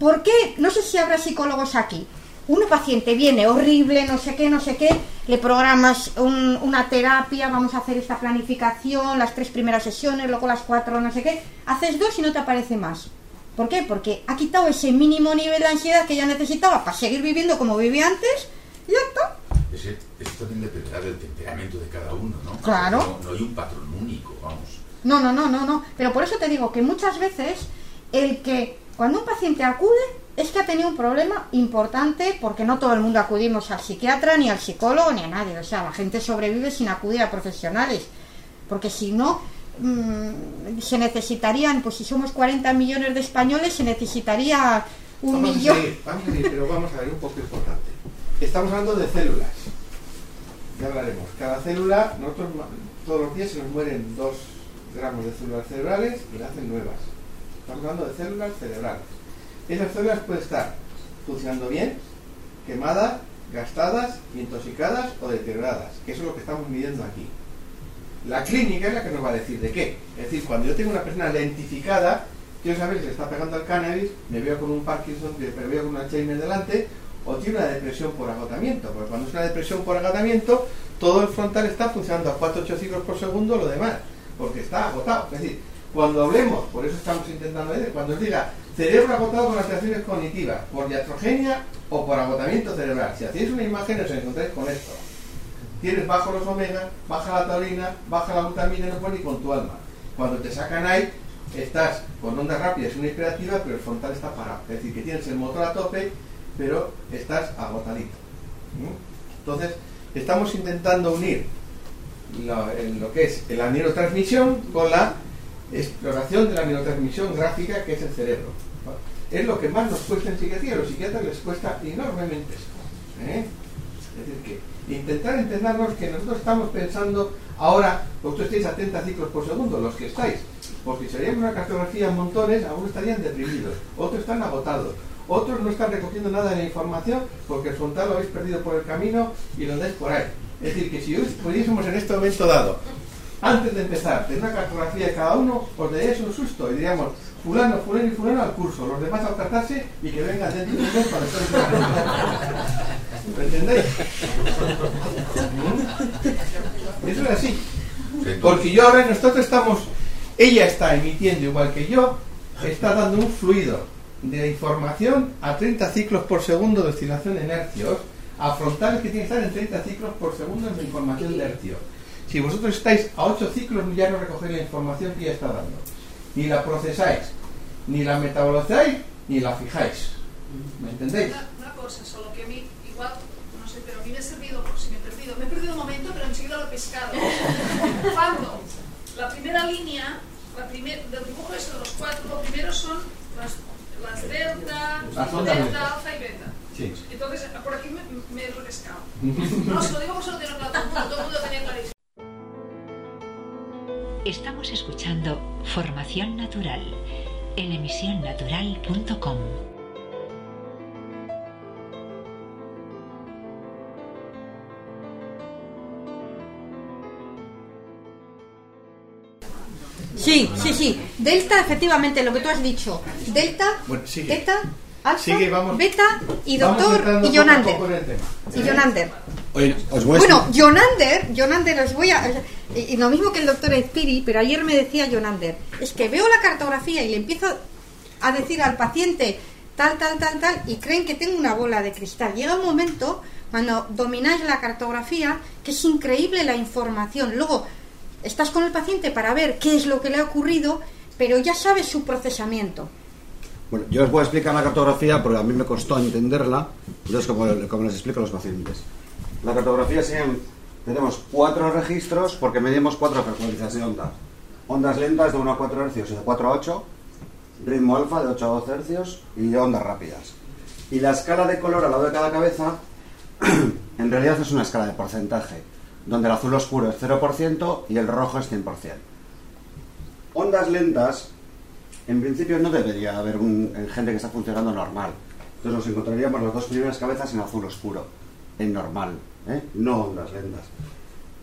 ¿Por qué? No sé si habrá psicólogos aquí. Un paciente viene horrible, no sé qué, no sé qué, le programas un- una terapia, vamos a hacer esta planificación, las tres primeras sesiones, luego las cuatro, no sé qué. Haces dos y no te aparece más. ¿Por qué? Porque ha quitado ese mínimo nivel de ansiedad que ya necesitaba para seguir viviendo como vivía antes y ya está. Ese- Esto también dependerá del temperamento de cada uno, ¿no? Claro. No, no hay un patrón único, vamos. No, no, no, no, no. Pero por eso te digo que muchas veces el que cuando un paciente acude es que ha tenido un problema importante porque no todo el mundo acudimos al psiquiatra, ni al psicólogo, ni a nadie. O sea, la gente sobrevive sin acudir a profesionales. Porque si no, mm, se necesitarían, pues si somos 40 millones de españoles, se necesitaría un vamos millón. a seguir, vamos a seguir, pero vamos a ver un poco importante. Estamos hablando de células. Ya hablaremos. Cada célula, nosotros todos los días se nos mueren dos gramos de células cerebrales y nacen nuevas. Estamos hablando de células cerebrales. Esas células pueden estar funcionando bien, quemadas, gastadas, intoxicadas o deterioradas, que eso es lo que estamos midiendo aquí. La clínica es la que nos va a decir de qué. Es decir, cuando yo tengo una persona lentificada, quiero saber si le está pegando al cannabis, me veo con un Parkinson, me veo con una Alzheimer delante, o tiene una depresión por agotamiento. Porque cuando es una depresión por agotamiento, todo el frontal está funcionando a 4-8 ciclos por segundo, lo demás, porque está agotado. Es decir, cuando hablemos, por eso estamos intentando ver, cuando os diga cerebro agotado con alteraciones cognitivas, por diatrogenia o por agotamiento cerebral, si hacéis una imagen os encontráis con esto tienes bajo los omegas, baja la taurina, baja la glutamina, no puedes ni con tu alma. Cuando te sacan ahí, estás con ondas rápidas, una hiperactiva, pero el frontal está parado. Es decir, que tienes el motor a tope, pero estás agotadito. ¿Mm? Entonces, estamos intentando unir lo, en lo que es la neurotransmisión con la exploración de la neurotransmisión gráfica que es el cerebro. Es lo que más nos cuesta en psiquiatría, a los psiquiatras les cuesta enormemente esto. ¿eh? Es decir, que intentar entendernos que nosotros estamos pensando ahora, vosotros estáis a 30 ciclos por segundo, los que estáis, porque si haríamos una cartografía en montones, algunos estarían deprimidos, otros están agotados, otros no están recogiendo nada de la información porque el frontal lo habéis perdido por el camino y lo dais por ahí. Es decir, que si pudiésemos en este momento dado, antes de empezar, tener una cartografía de cada uno, os daríais un susto y diríamos, fulano, fulano y fulano al curso, los demás a tratarse y que vengan dentro de un mes para estar ¿Me entendéis? ¿Mm? Eso es así. Porque yo ahora nosotros estamos, ella está emitiendo igual que yo, está dando un fluido de información a 30 ciclos por segundo de oscilación en hercios, a frontales que tienen que estar en 30 ciclos por segundo de información de hercio. Si vosotros estáis a 8 ciclos ya no recogéis la información que ella está dando. Ni la procesáis, ni la metabolizáis, ni la fijáis. ¿Me entendéis? Una, una cosa, solo que a mí, igual, no sé, pero a mí me ha servido, por si me he perdido, me he perdido un momento, pero enseguida lo he pescado. Cuando (laughs) la primera línea, la primer, del dibujo de los cuatro, lo primero son las, las delta, delta, alfa y beta. Sí. Entonces, por aquí me, me he repescado. (laughs) No, se lo digo porque se lo tiene claro todo el mundo, todo el mundo lo tenía clarísimo. Estamos escuchando Formación Natural en emisionnatural.com. Sí, sí, sí. Delta, efectivamente, lo que tú has dicho. Delta, Bueno, sigue. Alfa, Sigue, vamos. beta y doctor y Jonander. Y Jonander. Oye, os voy a Bueno, Jonander, Jonander, os voy a... Y y lo mismo que el doctor Espiri, pero ayer me decía Jonander, es que veo la cartografía y le empiezo... a decir al paciente tal, tal, tal, tal, y creen que tengo una bola de cristal. Llega un momento cuando domináis la cartografía que es increíble la información. Luego estás con el paciente para ver qué es lo que le ha ocurrido, pero ya sabes su procesamiento. Bueno, yo os voy a explicar la cartografía porque a mí me costó entenderla, entonces como, como les explico a los pacientes. La cartografía serían, tenemos cuatro registros porque medimos cuatro frecuencias de onda. Ondas lentas de 1 a 4 hercios y de 4 a 8, ritmo alfa de 8 a 12 hercios y ondas rápidas. Y la escala de color al lado de cada cabeza, (clears throat) en realidad es una escala de porcentaje, donde el azul oscuro es 0% y el rojo es 100%. Ondas lentas en principio no debería haber un, en gente que está funcionando normal. Entonces nos encontraríamos las dos primeras cabezas en azul oscuro, en normal, ¿eh? no ondas lentas.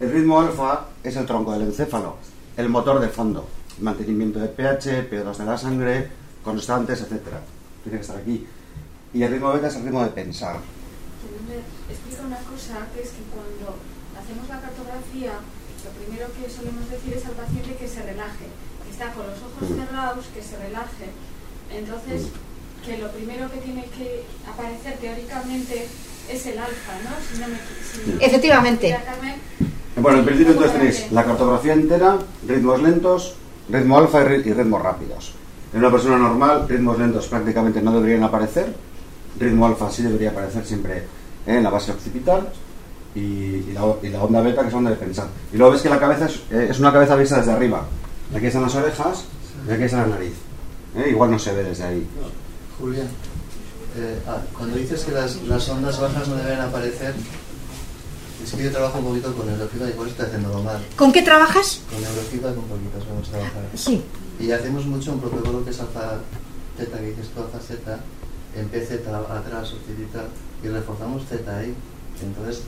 El ritmo alfa es el tronco del encéfalo, el motor de fondo, mantenimiento de pH, PO2 de la sangre, constantes, etc. Tiene que estar aquí. Y el ritmo beta es el ritmo de pensar. Explica una cosa, que es que cuando hacemos la cartografía, lo primero que solemos decir es al paciente que se relaje está con los ojos cerrados, que se relaje. Entonces, que lo primero que tiene que aparecer teóricamente es el alfa, ¿no? Si no me, Efectivamente. bueno, en principio entonces tenéis la cartografía entera, ritmos lentos, ritmo alfa y ritmos rápidos. En una persona normal, ritmos lentos prácticamente no deberían aparecer, ritmo alfa sí debería aparecer siempre en la base occipital y, la, onda beta que es onda de pensar. Y luego ves que la cabeza es, eh, es una cabeza vista desde arriba, Aquí están las orejas y aquí está la nariz. ¿Eh? Igual no se ve desde ahí. Julián, eh, ah, cuando dices que las, las, ondas bajas no deben aparecer, es que yo trabajo un poquito con neurofeedback y por eso estoy haciéndolo mal. ¿Con qué trabajas? Con neurofeedback un poquito vamos a trabajar. Sí. Y hacemos mucho un protocolo que es alfa teta, que dices tú alfa zeta, en PZ atrás, occipital, y reforzamos zeta ahí. Entonces,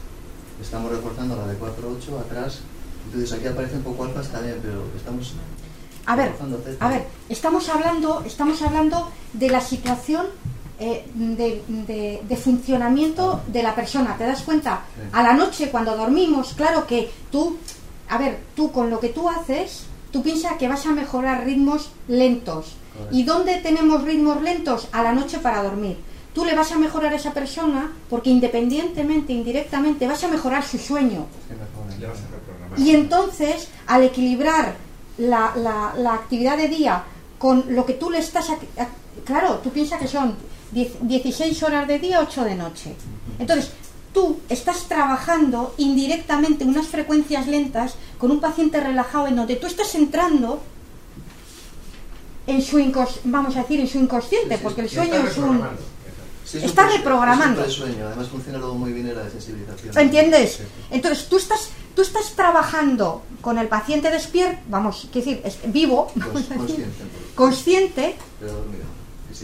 estamos reforzando la de 4-8 atrás entonces aquí aparece un poco alfa también, pero estamos... A ver, a ver, estamos hablando, estamos hablando de la situación eh, de, funcionamiento de la persona. ¿Te das cuenta? A la noche, cuando dormimos, claro que tú, a ver, tú con lo que tú haces, tú piensas que vas a mejorar ritmos lentos. ¿Y dónde tenemos ritmos lentos? A la noche para dormir. Tú le vas a mejorar a esa persona porque independientemente, indirectamente, vas a mejorar su sueño. Y entonces, al equilibrar la, la, actividad de día con lo que tú le estás... claro, tú piensas que son 16 horas de día, 8 de noche. Entonces, tú estás trabajando indirectamente unas frecuencias lentas con un paciente relajado en donde tú estás entrando en su vamos a decir en su inconsciente, porque el sueño es un está reprogramando. además funciona luego muy bien la desensibilización. ¿Entiendes? Entonces tú estás, tú estás trabajando con el paciente despierto, vamos, quiero decir, vivo, consciente, consciente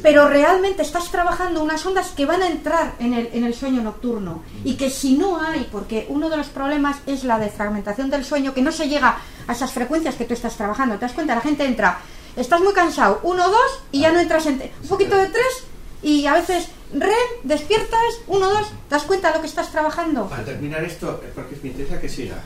pero, realmente estás trabajando unas ondas que van a entrar en el, en el sueño nocturno y que si no hay, porque uno de los problemas es la defragmentación del sueño, que no se llega a esas frecuencias que tú estás trabajando. ¿Te das cuenta? La gente entra, estás muy cansado, uno, dos, y ya no entras en... Un poquito de tres, y a veces REM, despiertas, uno, dos, ¿te das cuenta de lo que estás trabajando? Para terminar esto, porque me interesa que siga.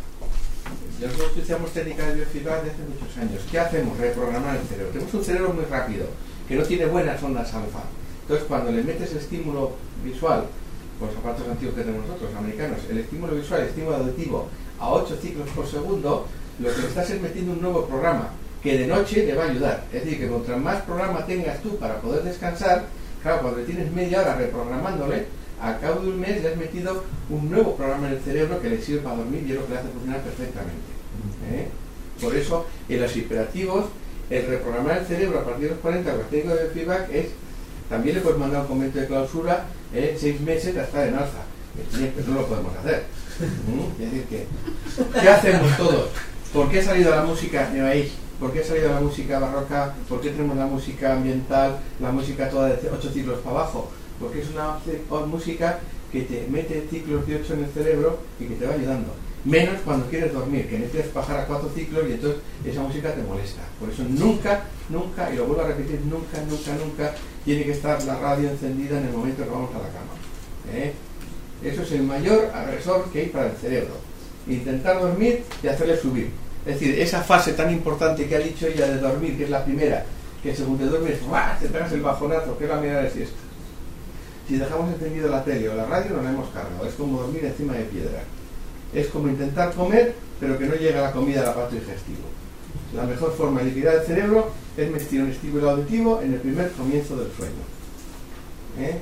Nosotros utilizamos técnicas de biofeedback desde hace muchos años. ¿Qué hacemos? Reprogramar el cerebro. Tenemos un cerebro muy rápido, que no tiene buenas ondas alfa. Entonces, cuando le metes estímulo visual, por los aparatos antiguos que tenemos nosotros, americanos, el estímulo visual, el estímulo auditivo, a 8 ciclos por segundo, lo que le estás es metiendo un nuevo programa que de noche le va a ayudar. Es decir, que contra más programa tengas tú para poder descansar, Claro, cuando tienes media hora reprogramándole, al cabo de un mes le has metido un nuevo programa en el cerebro que le sirve para dormir y es lo que le hace funcionar perfectamente. ¿eh? Por eso, en los hiperactivos, el reprogramar el cerebro a partir de los 40 con técnico de feedback es, también le puedes mandar un comentario de clausura, ¿eh? seis meses a estar en alza. Pero no lo podemos hacer. Es decir, que, ¿qué hacemos todos? ¿Por qué ha salido la música? ¿Me veis? ¿Por qué ha salido la música barroca? ¿Por qué tenemos la música ambiental, la música toda de 8 ciclos para abajo? Porque es una música que te mete ciclos de 8 en el cerebro y que te va ayudando. Menos cuando quieres dormir, que necesitas bajar a 4 ciclos y entonces esa música te molesta. Por eso nunca, nunca, y lo vuelvo a repetir, nunca, nunca, nunca tiene que estar la radio encendida en el momento que vamos a la cama. ¿eh? Eso es el mayor agresor que hay para el cerebro. Intentar dormir y hacerle subir. Es decir, esa fase tan importante que ha dicho ella de dormir, que es la primera, que según te duermes, ¡guau! te pegas el bajonazo, que es la media de siesta. Si dejamos encendido la tele o la radio, no la hemos cargado. Es como dormir encima de piedra. Es como intentar comer, pero que no llega la comida al aparato digestivo. La mejor forma de liquidar el cerebro es meter un estímulo auditivo en el primer comienzo del sueño. ¿Eh?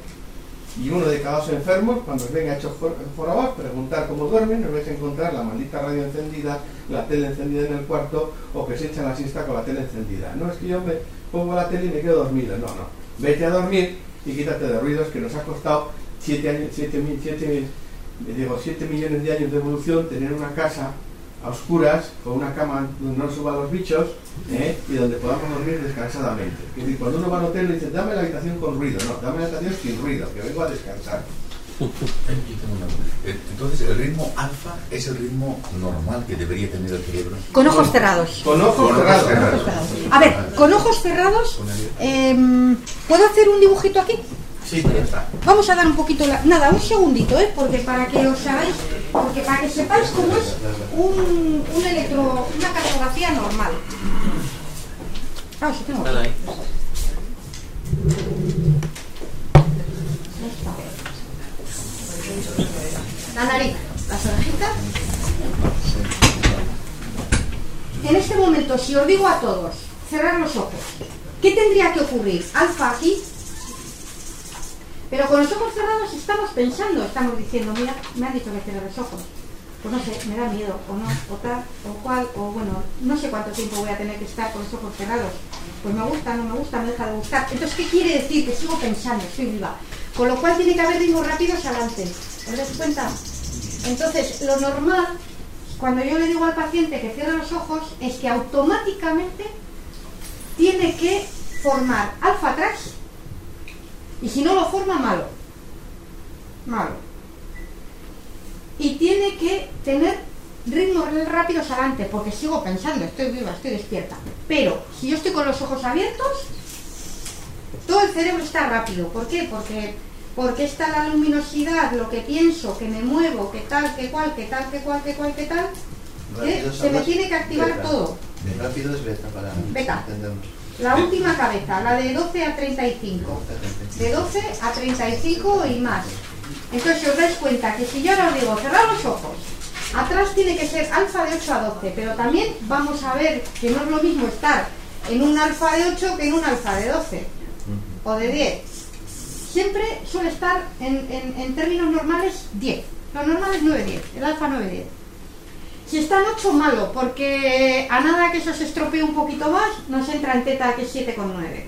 Y uno de cada dos enfermos, cuando os venga hecho jorobar, preguntar cómo duermen, os vais a encontrar la maldita radio encendida, la tele encendida en el cuarto, o que se echan la siesta con la tele encendida. No es que yo me pongo la tele y me quedo dormido, no, no. Vete a dormir y quítate de ruidos que nos ha costado 7 años, 7 mil, 7 digo, 7 millones de años de evolución tener una casa a oscuras, con una cama donde no suban los bichos ¿eh? y donde podamos dormir descansadamente. Es decir, cuando uno va al hotel le dice, dame la habitación con ruido, no, dame la habitación sin ruido, que vengo a descansar. (laughs) Entonces, el ritmo alfa es el ritmo normal que debería tener el cerebro. Con ojos cerrados. Con ojos, cerrados. A ver, con ojos cerrados, eh, ¿puedo hacer un dibujito aquí? Sí, ya está. Vamos a dar un poquito la... Nada, un segundito, ¿eh? Porque para que os hagáis... Porque para que sepáis cómo es un, un electro... Una cartografía normal. Ah, sí tengo. Ahí. La nariz, las orejitas. En este momento, si os digo a todos, cerrar los ojos, ¿qué tendría que ocurrir? Alfa aquí, pero con los ojos cerrados estamos pensando, estamos diciendo, mira, me han dicho que cierre los ojos. Pues no sé, me da miedo, o no, o tal, o cual, o bueno, no sé cuánto tiempo voy a tener que estar con los ojos cerrados. Pues me gusta, no me gusta, me deja de gustar. Entonces, ¿qué quiere decir? Que sigo pensando, estoy viva. Con lo cual tiene que haber ritmos rápidos adelante. ¿Os dais cuenta? Entonces, lo normal, cuando yo le digo al paciente que cierre los ojos, es que automáticamente tiene que formar alfa atrás y si no lo forma, malo. Malo. Y tiene que tener ritmos rápidos adelante, porque sigo pensando, estoy viva, estoy despierta. Pero si yo estoy con los ojos abiertos, todo el cerebro está rápido. ¿Por qué? Porque, porque está la luminosidad, lo que pienso, que me muevo, que tal, que cual, que tal, que cual, que cual, que tal, que se me tiene que activar beta. todo. Rápido es beta para Beta. entendernos. La última cabeza, la de 12 a 35. De 12 a 35 y más. Entonces, si os dais cuenta que si yo ahora os digo cerrar los ojos, atrás tiene que ser alfa de 8 a 12, pero también vamos a ver que no es lo mismo estar en un alfa de 8 que en un alfa de 12 o de 10. Siempre suele estar en, en- en términos normales 10. Lo normal es 9-10, el alfa 9-10. Si está en 8, malo, porque a nada que eso se estropee un poquito más, nos entra en teta que es 7,9.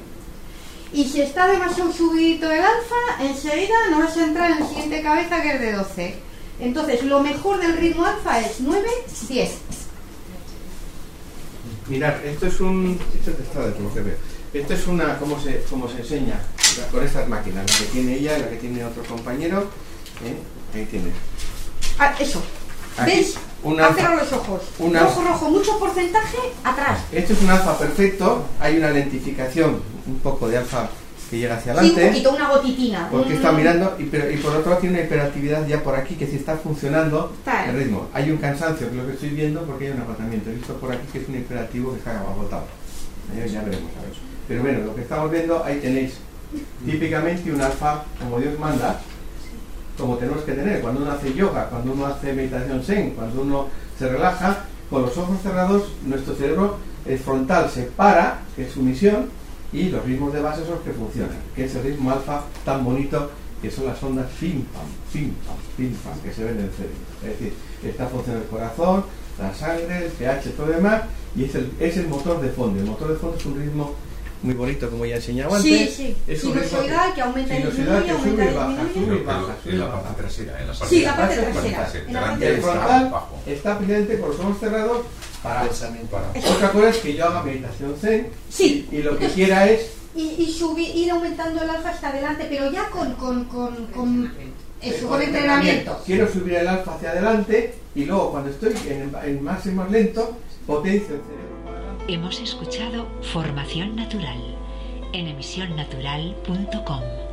Y si está demasiado subidito el alfa, enseguida nos entra en la siguiente cabeza que es de 12. Entonces, lo mejor del ritmo alfa es 9, 10. Mirad, esto es un. Esto es testado, por lo que veo. Esto es una. ¿Cómo se, cómo se enseña? Con estas máquinas, la que tiene ella, la que tiene otro compañero. ¿eh? Ahí tienes. Ah, eso. Aquí, ¿Veis? Un alfa- los ojos. un rojo, mucho porcentaje atrás. Esto es un alfa perfecto. Hay una lentificación, un poco de alfa que llega hacia Sí, adelante. un poquito, una gotitina. Porque Mm. está mirando y, pero- y por otro lado tiene una hiperactividad ya por aquí que sí está funcionando Está. el ritmo. Hay un cansancio, que es lo que estoy viendo, porque hay un agotamiento. He visto por aquí que es un hiperactivo que está agotado. Ya veremos a ver. Pero bueno, lo que estamos viendo, ahí tenéis típicamente un alfa como Dios manda, como tenemos que tener. Cuando uno hace yoga, cuando uno hace meditación zen, cuando uno se relaja, con los ojos cerrados, nuestro cerebro frontal se para, que es su misión, y los ritmos de base son los que funcionan, que es el ritmo alfa tan bonito que son las ondas pim pam, pim pam, pim pam, que se ven en el cerebro. Es decir, está funcionando el corazón, la sangre, el pH, todo lo demás, y es el, es el motor de fondo. El motor de fondo es un ritmo muy bonito, como ya enseñaba Sí, antes. sí. Es un ritmo Sinusoidal que aumenta y disminuye, y aumenta y baja, sube y baja, sube y en la parte trasera, en la parte Sí, la parte trasera. En la parte frontal está precisamente con los ojos cerrados para Pensamiento. para. Otra cosa es que yo haga meditación zen Sí. y lo que quiera es Y, y subir, ir aumentando el alfa hasta adelante, pero ya con, con, con, con eso, con entrenamiento. Quiero subir el alfa hacia adelante y luego cuando estoy en, en máximo lento potencio el cerebro. Hemos escuchado Formación Natural en emisionnatural.com.